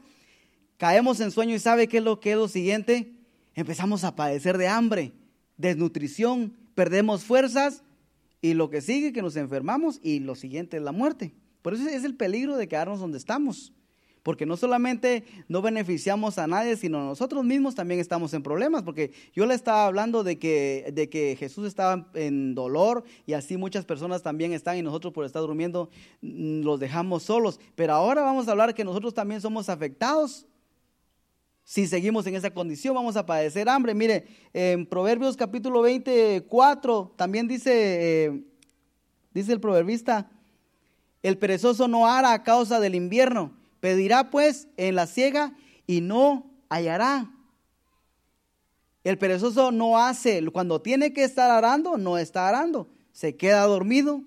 caemos en sueño y ¿sabe qué es lo que es lo siguiente? Empezamos a padecer de hambre, desnutrición, perdemos fuerzas y lo que sigue que nos enfermamos y lo siguiente es la muerte. Por eso es el peligro de quedarnos donde estamos. Porque no solamente no beneficiamos a nadie, sino nosotros mismos también estamos en problemas. Porque yo le estaba hablando de que, de que Jesús estaba en dolor y así muchas personas también están y nosotros por estar durmiendo mm, los dejamos solos. Pero ahora vamos a hablar que nosotros también somos afectados. Si seguimos en esa condición, vamos a padecer hambre. Mire, en Proverbios capítulo 24 también dice, eh, dice el proverbista, el perezoso no hará a causa del invierno Pedirá pues en la ciega y no hallará. El perezoso no hace, cuando tiene que estar arando, no está arando, se queda dormido.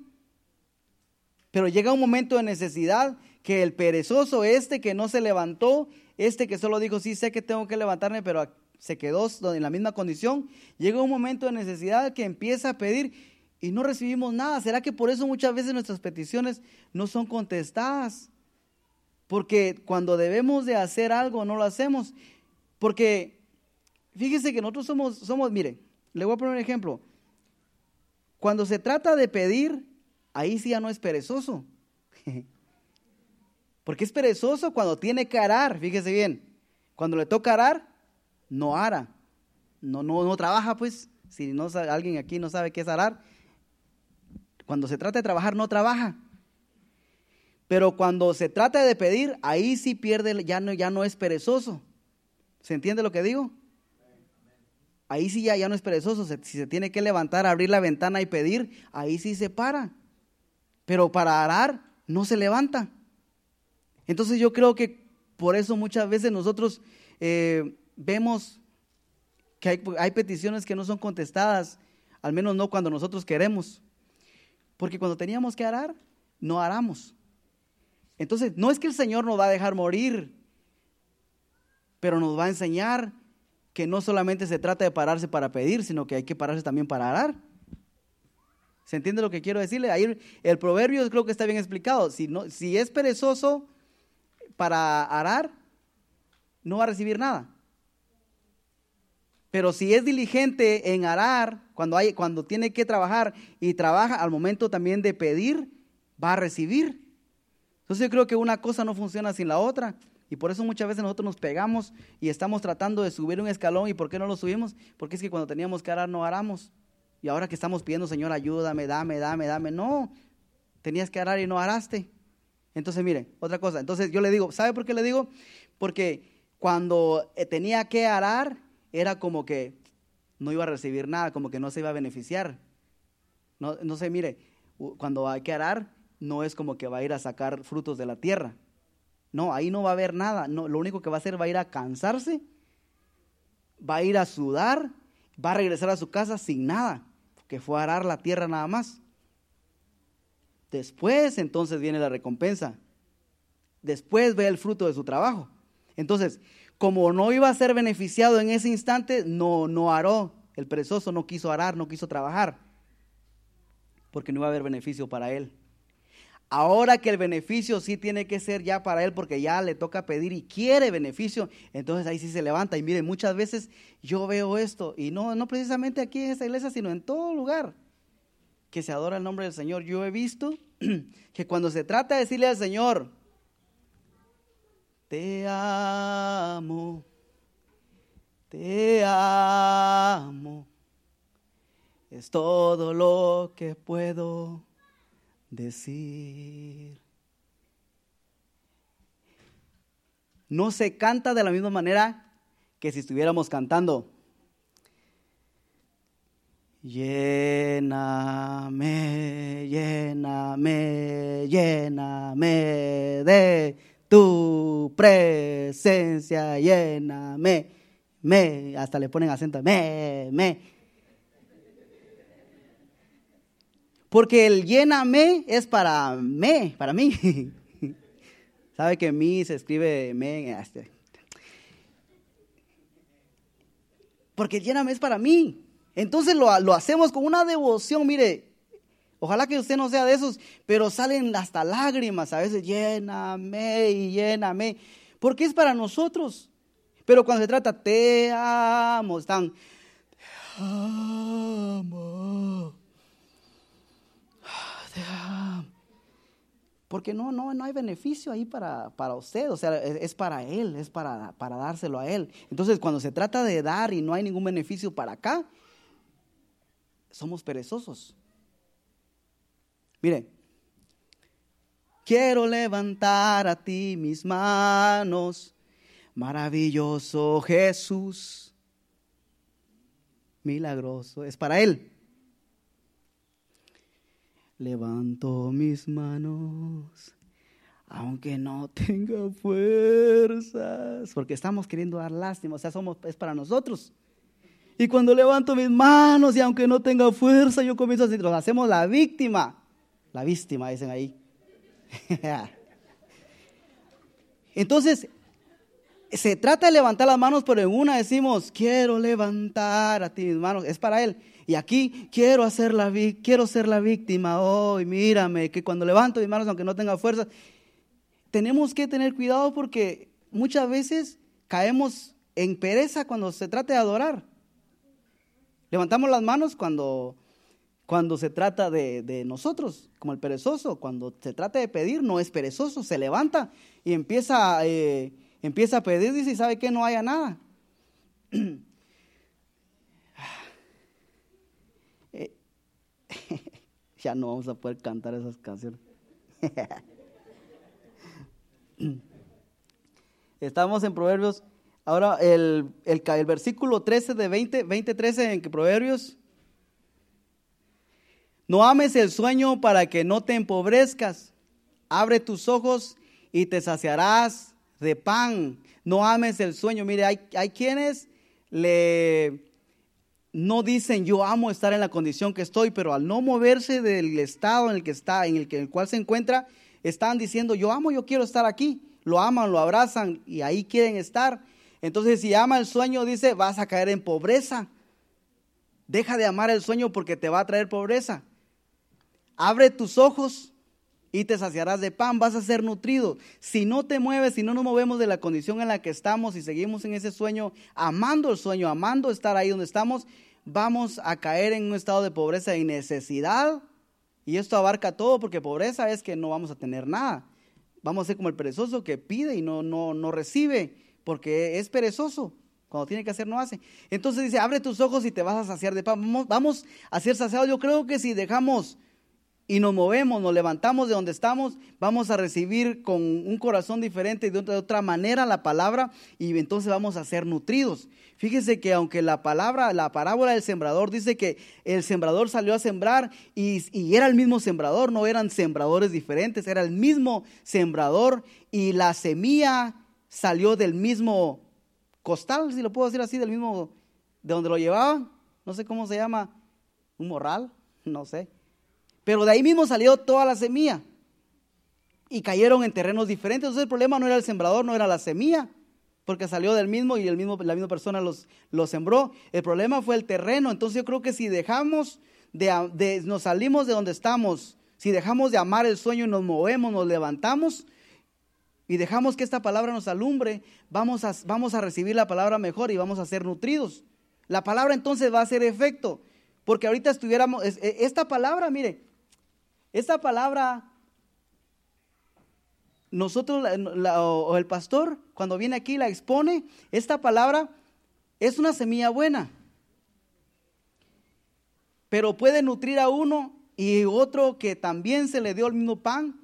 Pero llega un momento de necesidad que el perezoso, este que no se levantó, este que solo dijo, sí sé que tengo que levantarme, pero se quedó en la misma condición, llega un momento de necesidad que empieza a pedir y no recibimos nada. ¿Será que por eso muchas veces nuestras peticiones no son contestadas? Porque cuando debemos de hacer algo no lo hacemos. Porque fíjese que nosotros somos, somos, mire, le voy a poner un ejemplo. Cuando se trata de pedir, ahí sí ya no es perezoso. Porque es perezoso cuando tiene que arar, fíjese bien. Cuando le toca arar, no ara. No, no, no trabaja, pues. Si no, alguien aquí no sabe qué es arar, cuando se trata de trabajar, no trabaja. Pero cuando se trata de pedir, ahí sí pierde, ya no, ya no es perezoso. ¿Se entiende lo que digo? Ahí sí ya, ya no es perezoso. si se tiene que levantar, abrir la ventana y pedir, ahí sí se para. Pero para arar, no se levanta. Entonces yo creo que por eso muchas veces nosotros eh, vemos que hay, hay peticiones que no son contestadas, al menos no cuando nosotros queremos. Porque cuando teníamos que arar, no aramos. Entonces, no es que el Señor nos va a dejar morir, pero nos va a enseñar que no solamente se trata de pararse para pedir, sino que hay que pararse también para arar. ¿Se entiende lo que quiero decirle? Ahí el proverbio creo que está bien explicado. Si, no, si es perezoso para arar, no va a recibir nada. Pero si es diligente en arar, cuando, hay, cuando tiene que trabajar y trabaja al momento también de pedir, va a recibir. Entonces yo creo que una cosa no funciona sin la otra. Y por eso muchas veces nosotros nos pegamos y estamos tratando de subir un escalón. ¿Y por qué no lo subimos? Porque es que cuando teníamos que arar no aramos. Y ahora que estamos pidiendo, Señor, ayúdame, dame, dame, dame. No, tenías que arar y no araste. Entonces, mire, otra cosa. Entonces yo le digo, ¿sabe por qué le digo? Porque cuando eh, tenía que arar, era como que no iba a recibir nada, como que no se iba a beneficiar. No, no sé, mire, cuando hay que arar, no es como que va a ir a sacar frutos de la tierra. No, ahí no va a haber nada. No, lo único que va a hacer va a ir a cansarse, va a ir a sudar, va a regresar a su casa sin nada, que fue a arar la tierra nada más. Después entonces viene la recompensa. Después ve el fruto de su trabajo. Entonces, como no iba a ser beneficiado en ese instante, no, no aró. El perezoso no quiso arar, no quiso trabajar, porque no iba a haber beneficio para él. Ahora que el beneficio sí tiene que ser ya para él porque ya le toca pedir y quiere beneficio, entonces ahí sí se levanta. Y mire, muchas veces yo veo esto, y no, no precisamente aquí en esta iglesia, sino en todo lugar que se adora el nombre del Señor. Yo he visto que cuando se trata de decirle al Señor, te amo, te amo, es todo lo que puedo decir. No se canta de la misma manera que si estuviéramos cantando. Lléname, lléname, lléname de tu presencia, lléname, me, hasta le ponen acento, me, me. Porque el lléname es para me, para mí. ¿Sabe que mí se escribe me? Este? Porque el lléname es para mí. Entonces lo, lo hacemos con una devoción, mire, Ojalá que usted no sea de esos, pero salen hasta lágrimas a veces, lléname y lléname, porque es para nosotros. Pero cuando se trata, te amo, están, te amo. Porque no, no, no hay beneficio ahí para, para usted, o sea, es, para él, es para, para dárselo a él. Entonces, cuando se trata de dar y no hay ningún beneficio para acá, somos perezosos. Mire, quiero levantar a ti mis manos, maravilloso Jesús, milagroso, es para Él. Levanto mis manos, aunque no tenga fuerzas, porque estamos queriendo dar lástima, o sea, somos, es para nosotros. Y cuando levanto mis manos y aunque no tenga fuerza, yo comienzo a decir, nos hacemos la víctima. La víctima, dicen ahí. Entonces, se trata de levantar las manos, pero en una decimos, quiero levantar a ti mis manos, es para Él. Y aquí quiero, hacer la, quiero ser la víctima hoy, mírame, que cuando levanto mis manos, aunque no tenga fuerza, tenemos que tener cuidado porque muchas veces caemos en pereza cuando se trata de adorar. Levantamos las manos cuando, cuando se trata de, nosotros, como el perezoso. Cuando se trata de pedir, no es perezoso, se levanta y empieza, eh, empieza a pedir, dice, y sabe que no haya nada. Eh, ya no vamos a poder cantar esas canciones. Estamos en Proverbios Ahora, el, el, versículo 13 de 20, 20, 13 en que Proverbios. No ames el sueño para que no te empobrezcas. Abre tus ojos y te saciarás de pan. No ames el sueño. Mire, hay, hay quienes le no dicen yo amo estar en la condición que estoy, pero al no moverse del estado en el que está, en el, que, en el cual se encuentra, están diciendo yo amo, yo quiero estar aquí. Lo aman, lo abrazan y ahí quieren estar. Entonces, si ama el sueño, dice, vas a caer en pobreza. Deja de amar el sueño porque te va a traer pobreza. Abre tus ojos y te saciarás de pan, vas a ser nutrido. Si no te mueves, si no nos movemos de la condición en la que estamos y seguimos en ese sueño, amando el sueño, amando estar ahí donde estamos, vamos a caer en un estado de pobreza y necesidad. Y esto abarca todo porque pobreza es que no vamos a tener nada. Vamos a ser como el perezoso que pide y no, no, no recibe porque es perezoso. Cuando tiene que hacer, no hace. Entonces dice, abre tus ojos y te vas a saciar de pan. Vamos, vamos a ser saciados. Yo creo que si dejamos y nos movemos, nos levantamos de donde estamos, vamos a recibir con un corazón diferente y de otra, manera la palabra y entonces vamos a ser nutridos. Fíjese que aunque la palabra, la parábola del sembrador dice que el sembrador salió a sembrar y, y era el mismo sembrador, no eran sembradores diferentes, era el mismo sembrador y la semilla salió del mismo costal, si lo puedo decir así, del mismo, de donde lo llevaban, no sé cómo se llama, un morral, no sé. Pero de ahí mismo salió toda la semilla y cayeron en terrenos diferentes. Entonces el problema no era el sembrador, no era la semilla, porque salió del mismo y el mismo, la misma persona los, los sembró. El problema fue el terreno. Entonces yo creo que si dejamos de, nos salimos de donde estamos, si dejamos de amar el sueño y nos movemos, nos levantamos, y dejamos que esta palabra nos alumbre, vamos a, vamos a recibir la palabra mejor y vamos a ser nutridos. La palabra entonces va a hacer efecto, porque ahorita estuviéramos, e, esta palabra, mire, esta palabra, nosotros, o el pastor, cuando viene aquí la expone, esta palabra es una semilla buena, pero puede nutrir a uno y otro que también se le dio el mismo pan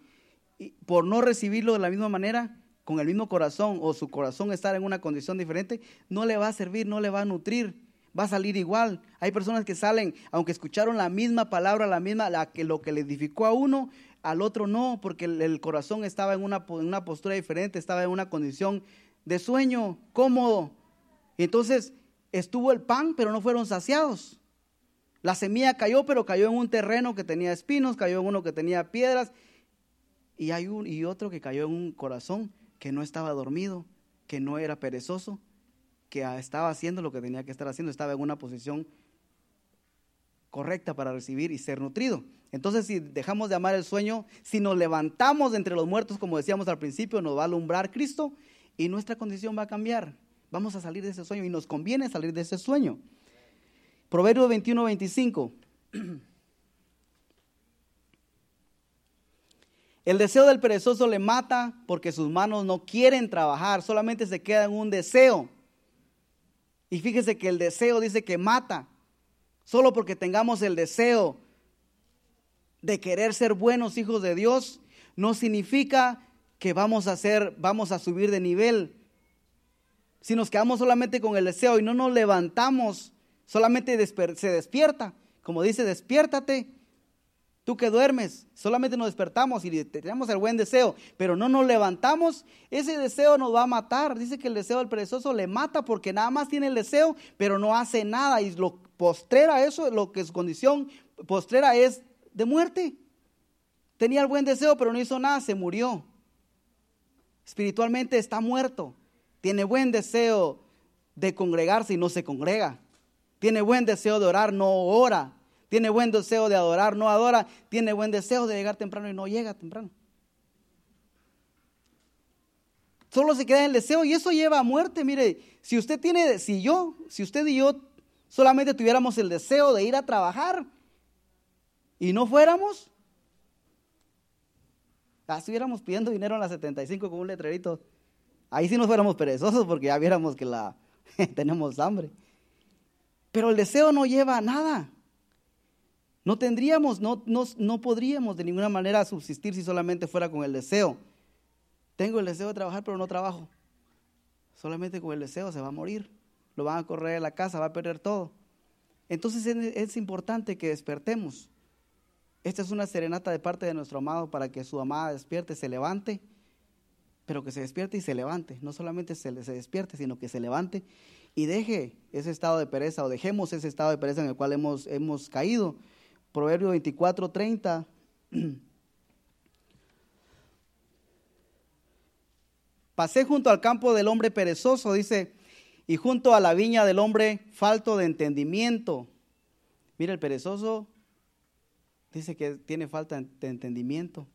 por no recibirlo de la misma manera, con el mismo corazón o su corazón estar en una condición diferente, no le va a servir, no le va a nutrir, va a salir igual. Hay personas que salen, aunque escucharon la misma palabra, la misma, la que lo que le edificó a uno, al otro no, porque el, corazón estaba en una, en una postura diferente, estaba en una condición de sueño, cómodo. Entonces estuvo el pan, pero no fueron saciados. La semilla cayó, pero cayó en un terreno que tenía espinos, cayó en uno que tenía piedras, y hay un y otro que cayó en un corazón que no estaba dormido, que no era perezoso, que estaba haciendo lo que tenía que estar haciendo, estaba en una posición correcta para recibir y ser nutrido. Entonces, si dejamos de amar el sueño, si nos levantamos entre los muertos, como decíamos al principio, nos va a alumbrar Cristo y nuestra condición va a cambiar. Vamos a salir de ese sueño y nos conviene salir de ese sueño. Proverbio 21, 25. El deseo del perezoso le mata porque sus manos no quieren trabajar, solamente se queda en un deseo. Y fíjese que el deseo dice que mata. Solo porque tengamos el deseo de querer ser buenos hijos de Dios, no significa que vamos a ser, vamos a subir de nivel. Si nos quedamos solamente con el deseo y no nos levantamos, solamente se despierta. Como dice, despiértate tú que duermes, solamente nos despertamos y tenemos el buen deseo, pero no nos levantamos, ese deseo nos va a matar. Dice que el deseo del perezoso le mata porque nada más tiene el deseo, pero no hace nada. Y lo postrera eso, lo que su condición postrera es de muerte. Tenía el buen deseo, pero no hizo nada, se murió. Espiritualmente está muerto. Tiene buen deseo de congregarse y no se congrega. Tiene buen deseo de orar, no ora. Tiene buen deseo de adorar, no adora. Tiene buen deseo de llegar temprano y no llega temprano. Solo se queda en el deseo y eso lleva a muerte. Mire, si usted tiene, si yo, si usted y yo solamente tuviéramos el deseo de ir a trabajar y no fuéramos, estuviéramos pidiendo dinero en la 75 con un letrerito. Ahí sí nos fuéramos perezosos porque ya viéramos que la tenemos hambre. Pero el deseo no lleva a nada. No tendríamos, no, no, podríamos de ninguna manera subsistir si solamente fuera con el deseo. Tengo el deseo de trabajar, pero no trabajo. Solamente con el deseo se va a morir. Lo van a correr a la casa, va a perder todo. Entonces es, importante que despertemos. Esta es una serenata de parte de nuestro amado para que su amada despierte, se levante, pero que se despierte y se levante. No solamente se, se despierte, sino que se levante y deje ese estado de pereza o dejemos ese estado de pereza en el cual hemos, hemos caído. Proverbio 24, 30. Pasé junto al campo del hombre perezoso, dice, y junto a la viña del hombre falto de entendimiento. Mira, el perezoso dice que tiene falta de entendimiento.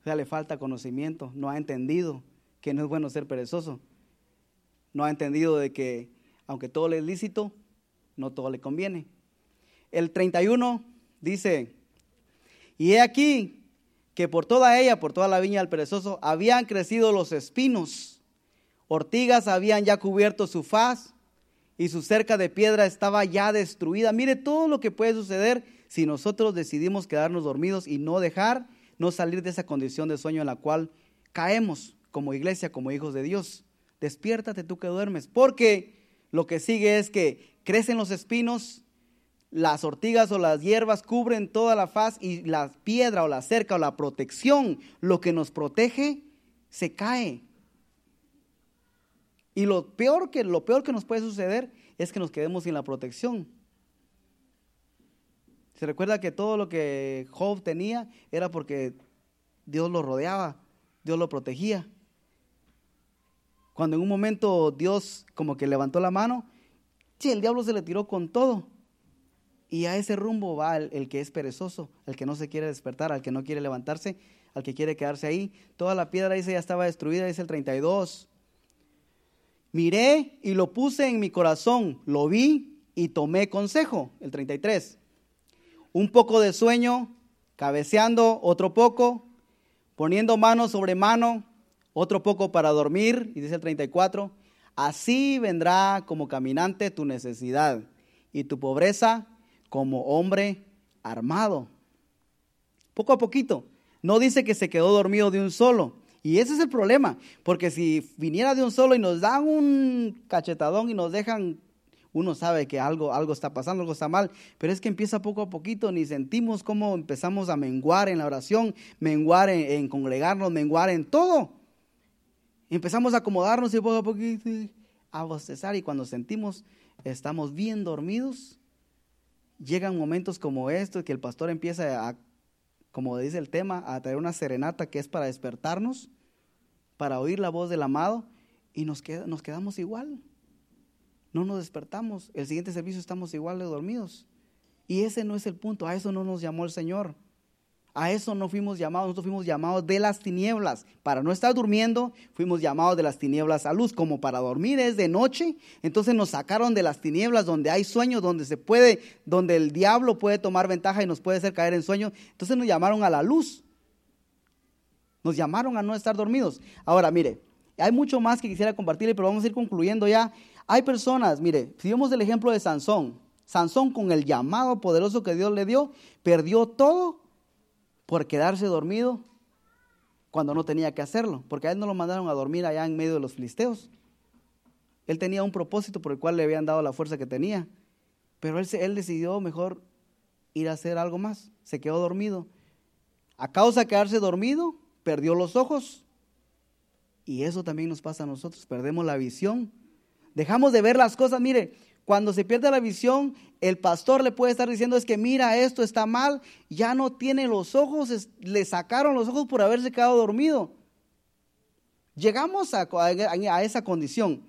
O sea, le falta conocimiento, no ha entendido que no es bueno ser perezoso no ha entendido de que aunque todo le es lícito, no todo le conviene. El 31 dice, y he aquí que por toda ella, por toda la viña del perezoso, habían crecido los espinos, ortigas habían ya cubierto su faz y su cerca de piedra estaba ya destruida. Mire todo lo que puede suceder si nosotros decidimos quedarnos dormidos y no dejar, no salir de esa condición de sueño en la cual caemos como iglesia, como hijos de Dios despiértate tú que duermes, porque lo que sigue es que crecen los espinos, las ortigas o las hierbas cubren toda la faz y la piedra o la cerca o la protección, lo que nos protege, se cae. Y lo peor que, lo peor que nos puede suceder es que nos quedemos sin la protección. Se recuerda que todo lo que Job tenía era porque Dios lo rodeaba, Dios lo protegía. Cuando en un momento Dios como que levantó la mano, sí, el diablo se le tiró con todo. Y a ese rumbo va el, que es perezoso, el que no se quiere despertar, al que no quiere levantarse, al que quiere quedarse ahí. Toda la piedra dice ya estaba destruida, dice el 32. Miré y lo puse en mi corazón, lo vi y tomé consejo, el 33. Un poco de sueño, cabeceando otro poco, poniendo mano sobre mano, otro poco para dormir, y dice el 34, así vendrá como caminante tu necesidad y tu pobreza como hombre armado. Poco a poquito. No dice que se quedó dormido de un solo. Y ese es el problema, porque si viniera de un solo y nos dan un cachetadón y nos dejan, uno sabe que algo, algo está pasando, algo está mal, pero es que empieza poco a poquito, ni sentimos cómo empezamos a menguar en la oración, menguar en, en congregarnos, menguar en todo. Empezamos a acomodarnos y poco a poco a bostezar y cuando sentimos estamos bien dormidos, llegan momentos como estos que el pastor empieza a, como dice el tema, a traer una serenata que es para despertarnos, para oír la voz del amado y nos, nos quedamos igual. No nos despertamos. El siguiente servicio estamos igual de dormidos. Y ese no es el punto. A eso no nos llamó el Señor. A eso no fuimos llamados, nosotros fuimos llamados de las tinieblas. Para no estar durmiendo, fuimos llamados de las tinieblas a luz. Como para dormir es de noche, entonces nos sacaron de las tinieblas donde hay sueño, donde se puede, donde el diablo puede tomar ventaja y nos puede hacer caer en sueño. Entonces nos llamaron a la luz. Nos llamaron a no estar dormidos. Ahora, mire, hay mucho más que quisiera compartirle, pero vamos a ir concluyendo ya. Hay personas, mire, si vemos el ejemplo de Sansón, Sansón con el llamado poderoso que Dios le dio, perdió todo por quedarse dormido cuando no tenía que hacerlo, porque a él no lo mandaron a dormir allá en medio de los filisteos. Él tenía un propósito por el cual le habían dado la fuerza que tenía, pero él, él decidió mejor ir a hacer algo más. Se quedó dormido. A causa de quedarse dormido, perdió los ojos. Y eso también nos pasa a nosotros. Perdemos la visión. Dejamos de ver las cosas. Mire, cuando se pierde la visión, el pastor le puede estar diciendo es que mira, esto está mal, ya no tiene los ojos, le sacaron los ojos por haberse quedado dormido. Llegamos a, a, esa condición.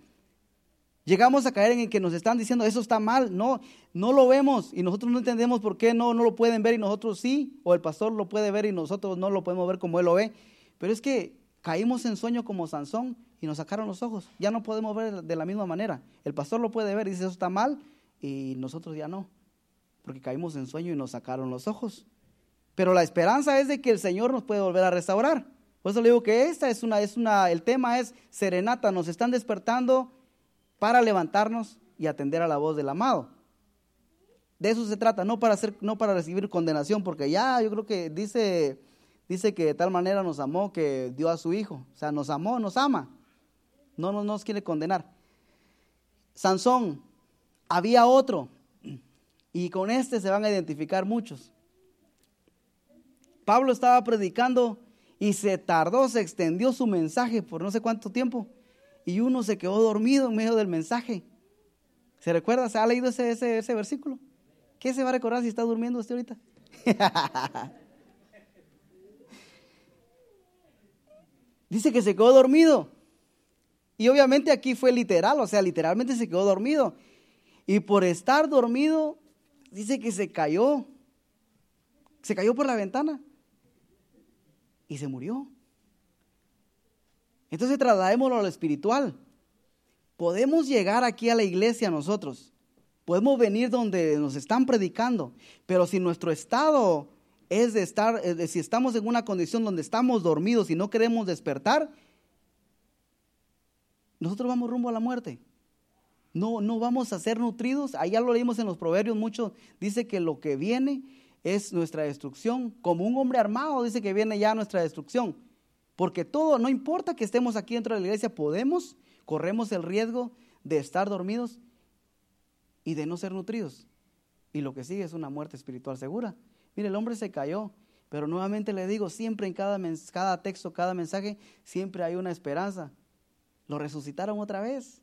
Llegamos a caer en que nos están diciendo eso está mal. No, no lo vemos y nosotros no entendemos por qué no, no lo pueden ver y nosotros sí. O el pastor lo puede ver y nosotros no lo podemos ver como él lo ve. Pero es que caímos en sueño como Sansón y nos sacaron los ojos. Ya no podemos ver de la misma manera. El pastor lo puede ver y dice eso está mal y nosotros ya no. Porque caímos en sueño y nos sacaron los ojos. Pero la esperanza es de que el Señor nos puede volver a restaurar. Por eso le digo que esta es una, es una, el tema es serenata, nos están despertando para levantarnos y atender a la voz del amado. De eso se trata, no para hacer, no para recibir condenación, porque ya yo creo que dice, dice que de tal manera nos amó que dio a su hijo. O sea, nos amó, nos ama. No, no nos quiere condenar. Sansón, había otro, y con este se van a identificar muchos. Pablo estaba predicando y se tardó, se extendió su mensaje por no sé cuánto tiempo. Y uno se quedó dormido en medio del mensaje. ¿Se recuerda? ¿Se ha leído ese, ese, versículo? ¿Qué se va a recordar si está durmiendo usted ahorita? Dice que se quedó dormido. Y obviamente aquí fue literal, o sea, literalmente se quedó dormido. Y por estar dormido, dice que se cayó. Se cayó por la ventana y se murió. Entonces trasladémoslo a lo espiritual. Podemos llegar aquí a la iglesia nosotros. Podemos venir donde nos están predicando. Pero si nuestro estado es de estar, si estamos en una condición donde estamos dormidos y no queremos despertar, nosotros vamos rumbo a la muerte. No, no vamos a ser nutridos. Allá lo leímos en los proverbios mucho. Dice que lo que viene es nuestra destrucción. Como un hombre armado dice que viene ya nuestra destrucción. Porque todo, no importa que estemos aquí dentro de la iglesia, podemos, corremos el riesgo de estar dormidos y de no ser nutridos. Y lo que sigue es una muerte espiritual segura. Mire, el hombre se cayó, pero nuevamente le digo, siempre en cada, cada texto, cada mensaje, siempre hay una esperanza. Lo resucitaron otra vez.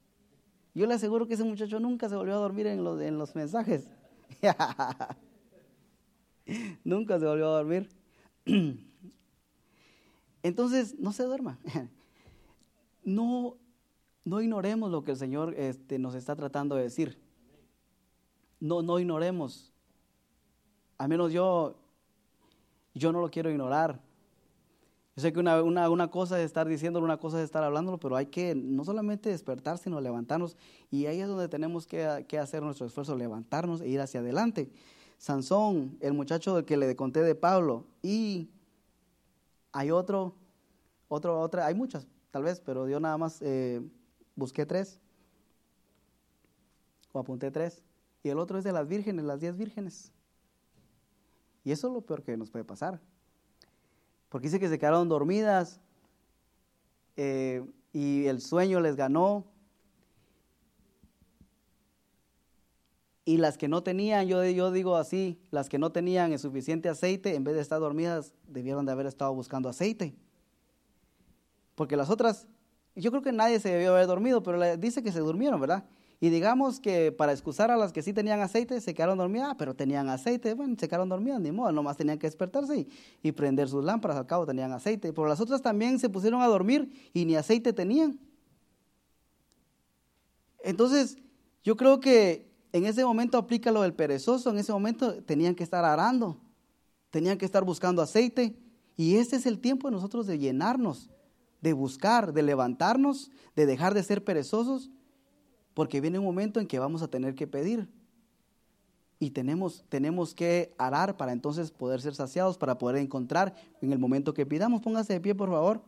Yo le aseguro que ese muchacho nunca se volvió a dormir en los, en los mensajes. Nunca se volvió a dormir. Entonces, no se duerma. No, no ignoremos lo que el Señor este, nos está tratando de decir. No, no ignoremos. Al menos yo, yo no lo quiero ignorar. Yo sé que una, una, cosa es estar diciéndolo, una cosa es estar hablándolo, pero hay que no solamente despertar, sino levantarnos. Y ahí es donde tenemos que, que hacer nuestro esfuerzo, levantarnos e ir hacia adelante. Sansón, el muchacho del que le conté de Pablo, y hay otro, otro, otra, hay muchas, tal vez, pero yo nada más eh, busqué tres, o apunté tres, y el otro es de las vírgenes, las diez vírgenes. Y eso es lo peor que nos puede pasar, porque dice que se quedaron dormidas eh, y el sueño les ganó Y las que no tenían, yo, yo digo así, las que no tenían el suficiente aceite, en vez de estar dormidas, debieron de haber estado buscando aceite. Porque las otras, yo creo que nadie se debió haber dormido, pero dice que se durmieron, ¿verdad? Y digamos que para excusar a las que sí tenían aceite, se quedaron dormidas, pero tenían aceite, bueno, se quedaron dormidas, ni modo, nomás tenían que despertarse y, y prender sus lámparas, al cabo tenían aceite. Pero las otras también se pusieron a dormir y ni aceite tenían. Entonces, yo creo que en ese momento aplica lo del perezoso, en ese momento tenían que estar arando, tenían que estar buscando aceite. Y este es el tiempo de nosotros de llenarnos, de buscar, de levantarnos, de dejar de ser perezosos, porque viene un momento en que vamos a tener que pedir. Y tenemos, tenemos que arar para entonces poder ser saciados, para poder encontrar en el momento que pidamos. Póngase de pie, por favor.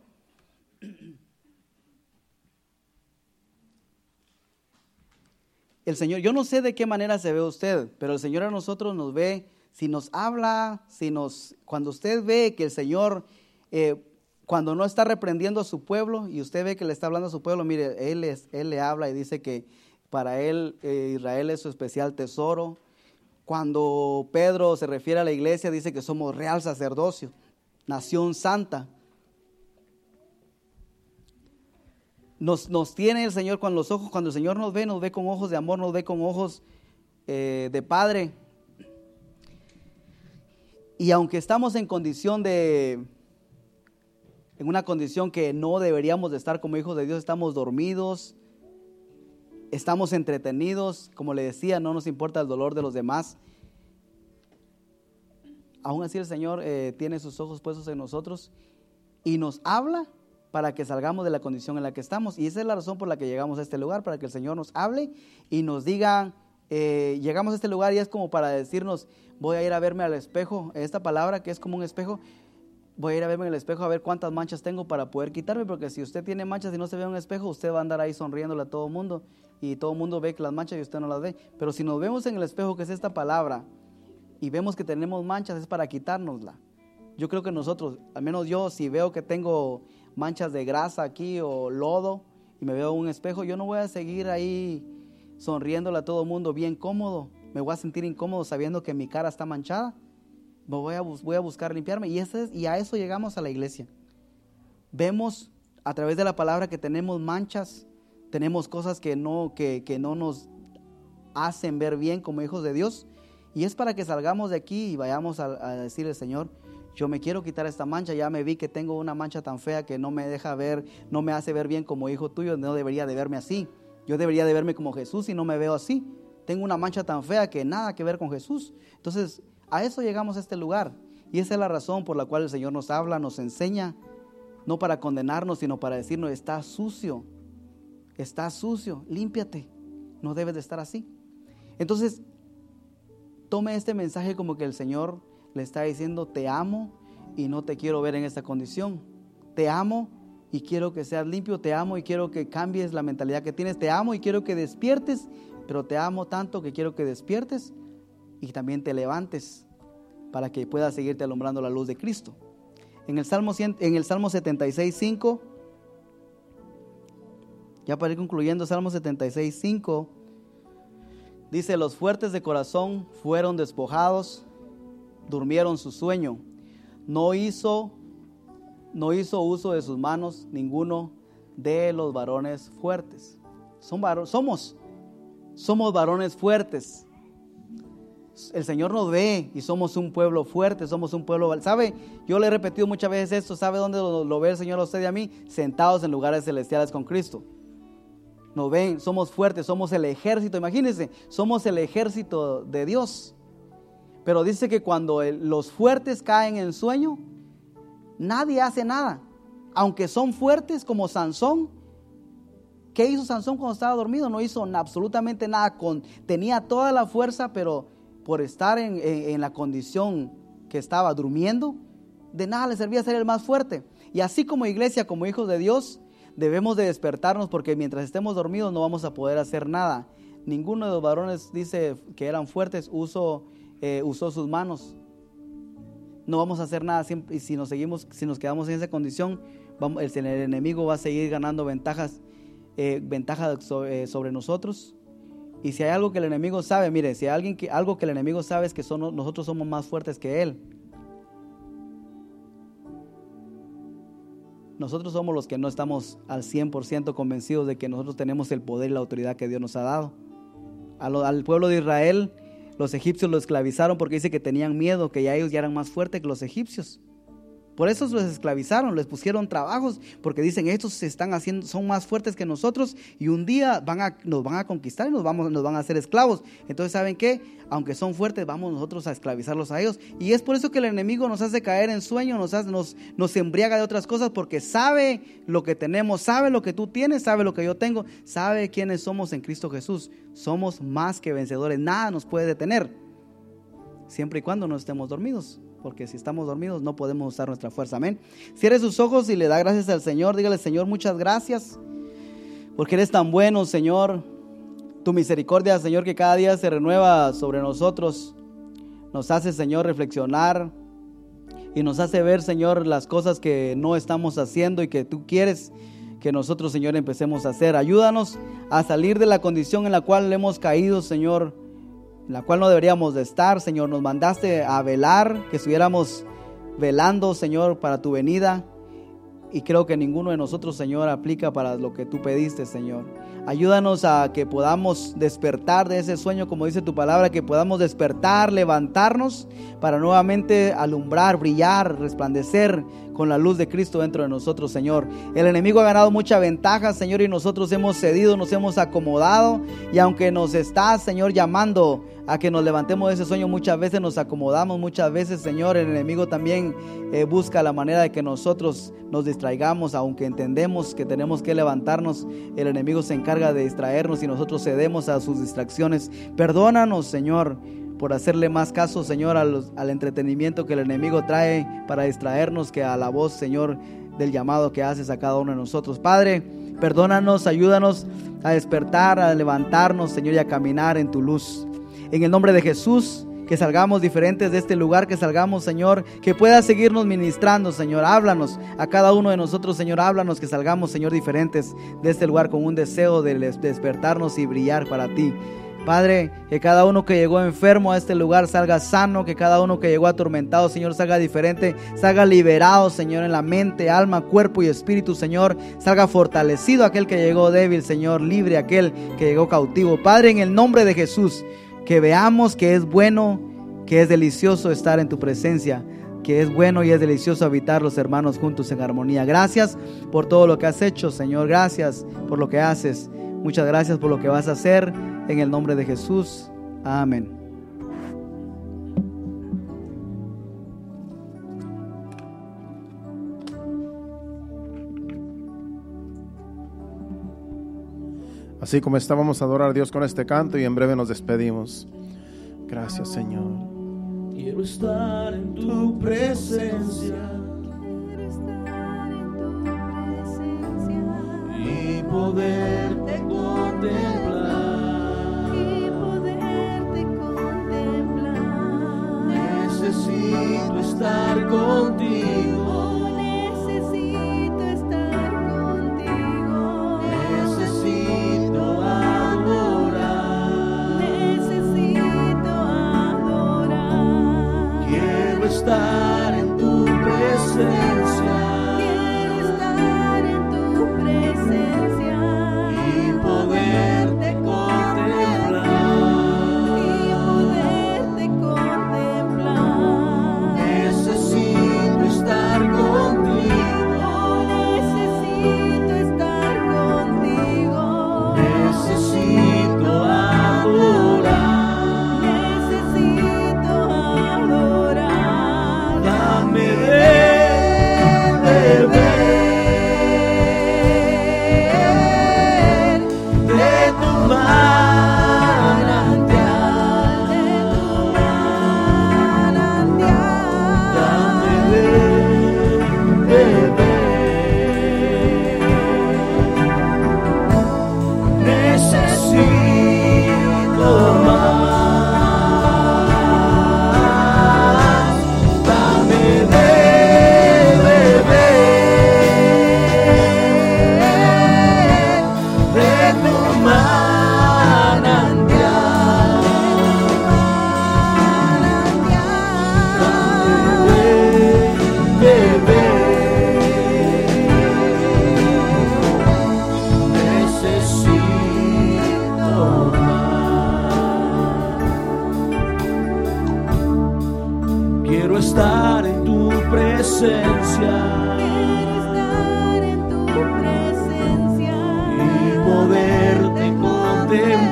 el Señor, yo no sé de qué manera se ve usted, pero el Señor a nosotros nos ve, si nos habla, si nos, cuando usted ve que el Señor, eh, cuando no está reprendiendo a su pueblo y usted ve que le está hablando a su pueblo, mire, Él, es, él le habla y dice que para Él eh, Israel es su especial tesoro. Cuando Pedro se refiere a la iglesia, dice que somos real sacerdocio, nación santa. Nos, nos tiene el Señor con los ojos, cuando el Señor nos ve, nos ve con ojos de amor, nos ve con ojos eh, de Padre. Y aunque estamos en condición de, en una condición que no deberíamos de estar como hijos de Dios, estamos dormidos, estamos entretenidos, como le decía, no nos importa el dolor de los demás. Aún así el Señor eh, tiene sus ojos puestos en nosotros y nos habla para que salgamos de la condición en la que estamos. Y esa es la razón por la que llegamos a este lugar, para que el Señor nos hable y nos diga, eh, llegamos a este lugar y es como para decirnos, voy a ir a verme al espejo, esta palabra que es como un espejo, voy a ir a verme en el espejo a ver cuántas manchas tengo para poder quitarme, porque si usted tiene manchas y no se ve en un espejo, usted va a andar ahí sonriéndole a todo el mundo y todo el mundo ve que las manchas y usted no las ve. Pero si nos vemos en el espejo, que es esta palabra, y vemos que tenemos manchas, es para quitárnosla. Yo creo que nosotros, al menos yo, si veo que tengo manchas de grasa aquí o lodo y me veo un espejo, yo no voy a seguir ahí sonriéndole a todo el mundo bien cómodo. Me voy a sentir incómodo sabiendo que mi cara está manchada. Voy a, voy a buscar limpiarme. Y, es, y a eso llegamos a la iglesia. Vemos a través de la palabra que tenemos manchas, tenemos cosas que no, que, no nos hacen ver bien como hijos de Dios. Y es para que salgamos de aquí y vayamos a, a decirle, Señor, yo me quiero quitar esta mancha, ya me vi que tengo una mancha tan fea que no me deja ver, no me hace ver bien como hijo tuyo, no debería de verme así. Yo debería de verme como Jesús y no me veo así. Tengo una mancha tan fea que nada que ver con Jesús. Entonces, a eso llegamos a este lugar. Y esa es la razón por la cual el Señor nos habla, nos enseña, no para condenarnos, sino para decirnos, está sucio, está sucio, límpiate, no debes de estar así. Entonces, tome este mensaje como que el Señor le está diciendo, te amo y no te quiero ver en esta condición. Te amo y quiero que seas limpio, te amo y quiero que cambies la mentalidad que tienes, te amo y quiero que despiertes, pero te amo tanto que quiero que despiertes y también te levantes para que puedas seguirte alumbrando la luz de Cristo. En el Salmo, en el Salmo 76, 5, ya para ir concluyendo, Salmo 76, 5, dice, los fuertes de corazón fueron despojados, durmieron su sueño, no hizo, no hizo uso de sus manos ninguno de los varones fuertes. Son somos, somos varones fuertes el Señor nos ve y somos un pueblo fuerte, somos un pueblo... ¿Sabe? Yo le he repetido muchas veces esto, ¿sabe dónde lo, ve el Señor a usted y a mí? Sentados en lugares celestiales con Cristo. Nos ven, somos fuertes, somos el ejército, imagínense, somos el ejército de Dios. Pero dice que cuando los fuertes caen en sueño, nadie hace nada. Aunque son fuertes como Sansón, ¿qué hizo Sansón cuando estaba dormido? No hizo absolutamente nada. Tenía toda la fuerza, pero por estar en, la condición que estaba durmiendo, de nada le servía ser el más fuerte. Y así como iglesia, como hijos de Dios, debemos de despertarnos porque mientras estemos dormidos no vamos a poder hacer nada. Ninguno de los varones dice que eran fuertes, usó, eh, usó sus manos. No vamos a hacer nada y si nos seguimos, si nos quedamos en esa condición, el, enemigo va a seguir ganando ventajas, eh, ventajas eh, sobre nosotros y si hay algo que el enemigo sabe, mire, si hay alguien que, algo que el enemigo sabe es que nosotros somos más fuertes que él. Nosotros somos los que no estamos al 100% convencidos de que nosotros tenemos el poder y la autoridad que Dios nos ha dado. al pueblo de Israel, los egipcios lo esclavizaron porque dice que tenían miedo, que ya ellos ya eran más fuertes que los egipcios. Por eso los esclavizaron, les pusieron trabajos, porque dicen, estos se están haciendo, son más fuertes que nosotros y un día van a, nos van a conquistar y nos, vamos, nos van a hacer esclavos. Entonces, ¿saben qué? Aunque son fuertes, vamos nosotros a esclavizarlos a ellos. Y es por eso que el enemigo nos hace caer en sueño, nos, nos, nos embriaga de otras cosas, porque sabe lo que tenemos, sabe lo que tú tienes, sabe lo que yo tengo, sabe quiénes somos en Cristo Jesús. Somos más que vencedores, nada nos puede detener, siempre y cuando no estemos dormidos porque si estamos dormidos no podemos usar nuestra fuerza. Amén. Cierre sus ojos y le da gracias al Señor. Dígale, Señor, muchas gracias, porque eres tan bueno, Señor. Tu misericordia, Señor, que cada día se renueva sobre nosotros, nos hace, Señor, reflexionar y nos hace ver, Señor, las cosas que no estamos haciendo y que tú quieres que nosotros, Señor, empecemos a hacer. Ayúdanos a salir de la condición en la cual hemos caído, Señor en la cual no deberíamos de estar, Señor. Nos mandaste a velar, que estuviéramos velando, Señor, para tu venida. Y creo que ninguno de nosotros, Señor, aplica para lo que tú pediste, Señor. Ayúdanos a que podamos despertar de ese sueño, como dice tu palabra, que podamos despertar, levantarnos para nuevamente alumbrar, brillar, resplandecer con la luz de Cristo dentro de nosotros, Señor. El enemigo ha ganado mucha ventaja, Señor, y nosotros hemos cedido, nos hemos acomodado. Y aunque nos está, Señor, llamando a que nos levantemos de ese sueño, muchas veces nos acomodamos, muchas veces, Señor, el enemigo también eh, busca la manera de que nosotros nos distraigamos, aunque entendemos que tenemos que levantarnos, el enemigo se encarga de distraernos y nosotros cedemos a sus distracciones. Perdónanos, Señor por hacerle más caso, Señor, al entretenimiento que el enemigo trae para distraernos que a la voz, Señor, del llamado que haces a cada uno de nosotros. Padre, perdónanos, ayúdanos a despertar, a levantarnos, Señor, y a caminar en tu luz. En el nombre de Jesús, que salgamos diferentes de este lugar, que salgamos, Señor, que puedas seguirnos ministrando, Señor. Háblanos a cada uno de nosotros, Señor, háblanos, que salgamos, Señor, diferentes de este lugar con un deseo de despertarnos y brillar para ti. Padre, que cada uno que llegó enfermo a este lugar salga sano, que cada uno que llegó atormentado, Señor, salga diferente, salga liberado, Señor, en la mente, alma, cuerpo y espíritu, Señor, salga fortalecido aquel que llegó débil, Señor, libre aquel que llegó cautivo. Padre, en el nombre de Jesús, que veamos que es bueno, que es delicioso estar en tu presencia que es bueno y es delicioso habitar los hermanos juntos en armonía. Gracias por todo lo que has hecho, Señor. Gracias por lo que haces. Muchas gracias por lo que vas a hacer. En el nombre de Jesús. Amén. Así como estábamos a adorar a Dios con este canto y en breve nos despedimos. Gracias Señor. Quiero estar en tu presencia. Y poderte contemplar. Estar contigo.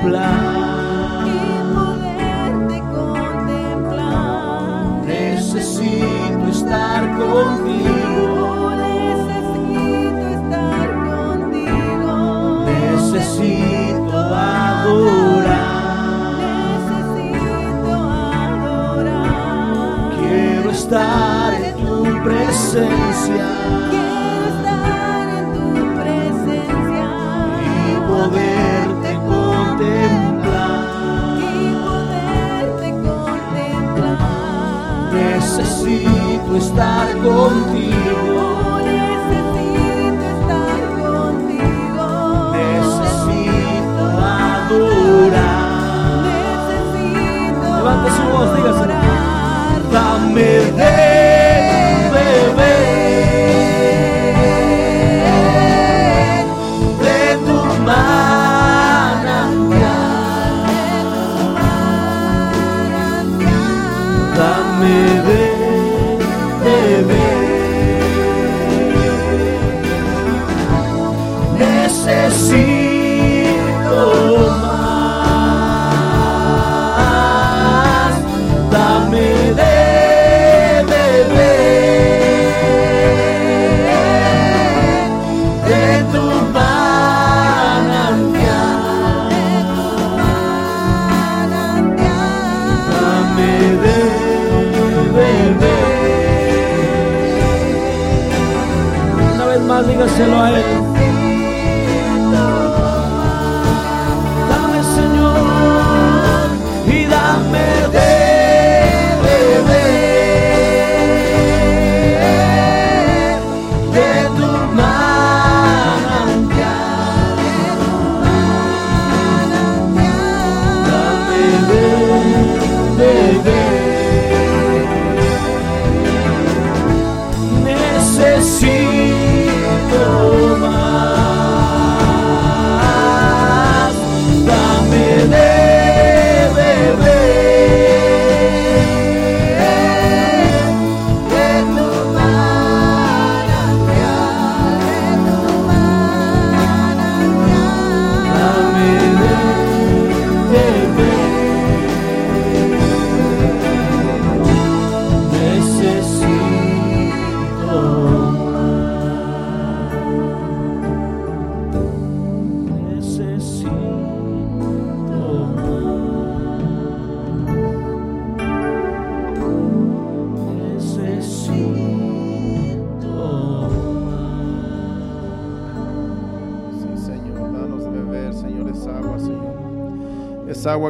Contemplar.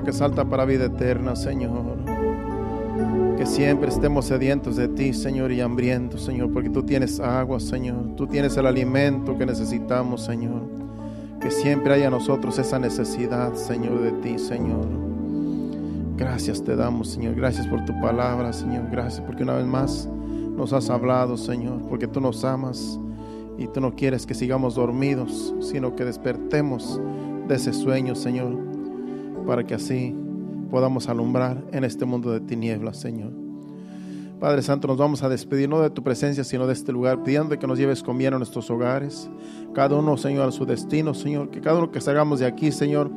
Que salta para vida eterna, Señor. Que siempre estemos sedientos de ti, Señor, y hambrientos, Señor, porque tú tienes agua, Señor. Tú tienes el alimento que necesitamos, Señor. Que siempre haya nosotros esa necesidad, Señor, de ti, Señor. Gracias te damos, Señor. Gracias por tu palabra, Señor. Gracias porque una vez más nos has hablado, Señor, porque tú nos amas y tú no quieres que sigamos dormidos, sino que despertemos de ese sueño, Señor, para que así podamos alumbrar en este mundo de tinieblas, Señor. Padre Santo, nos vamos a despedir no de tu presencia, sino de este lugar, pidiendo que nos lleves con bien a nuestros hogares, cada uno, Señor, a su destino, Señor, que cada uno que salgamos de aquí, Señor,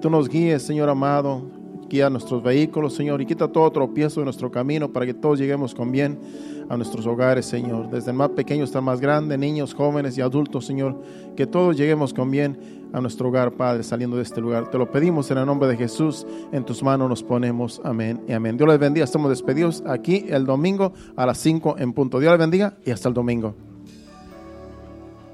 tú nos guíes, Señor amado, guía nuestros vehículos, Señor, y quita todo tropiezo de nuestro camino para que todos lleguemos con bien a nuestros hogares, Señor, desde el más pequeño hasta el más grande, niños, jóvenes y adultos, Señor, que todos lleguemos con bien a nuestro hogar, Padre, saliendo de este lugar. Te lo pedimos en el nombre de Jesús, en tus manos nos ponemos, amén y amén. Dios les bendiga, estamos despedidos aquí el domingo a las 5 en punto. Dios les bendiga y hasta el domingo.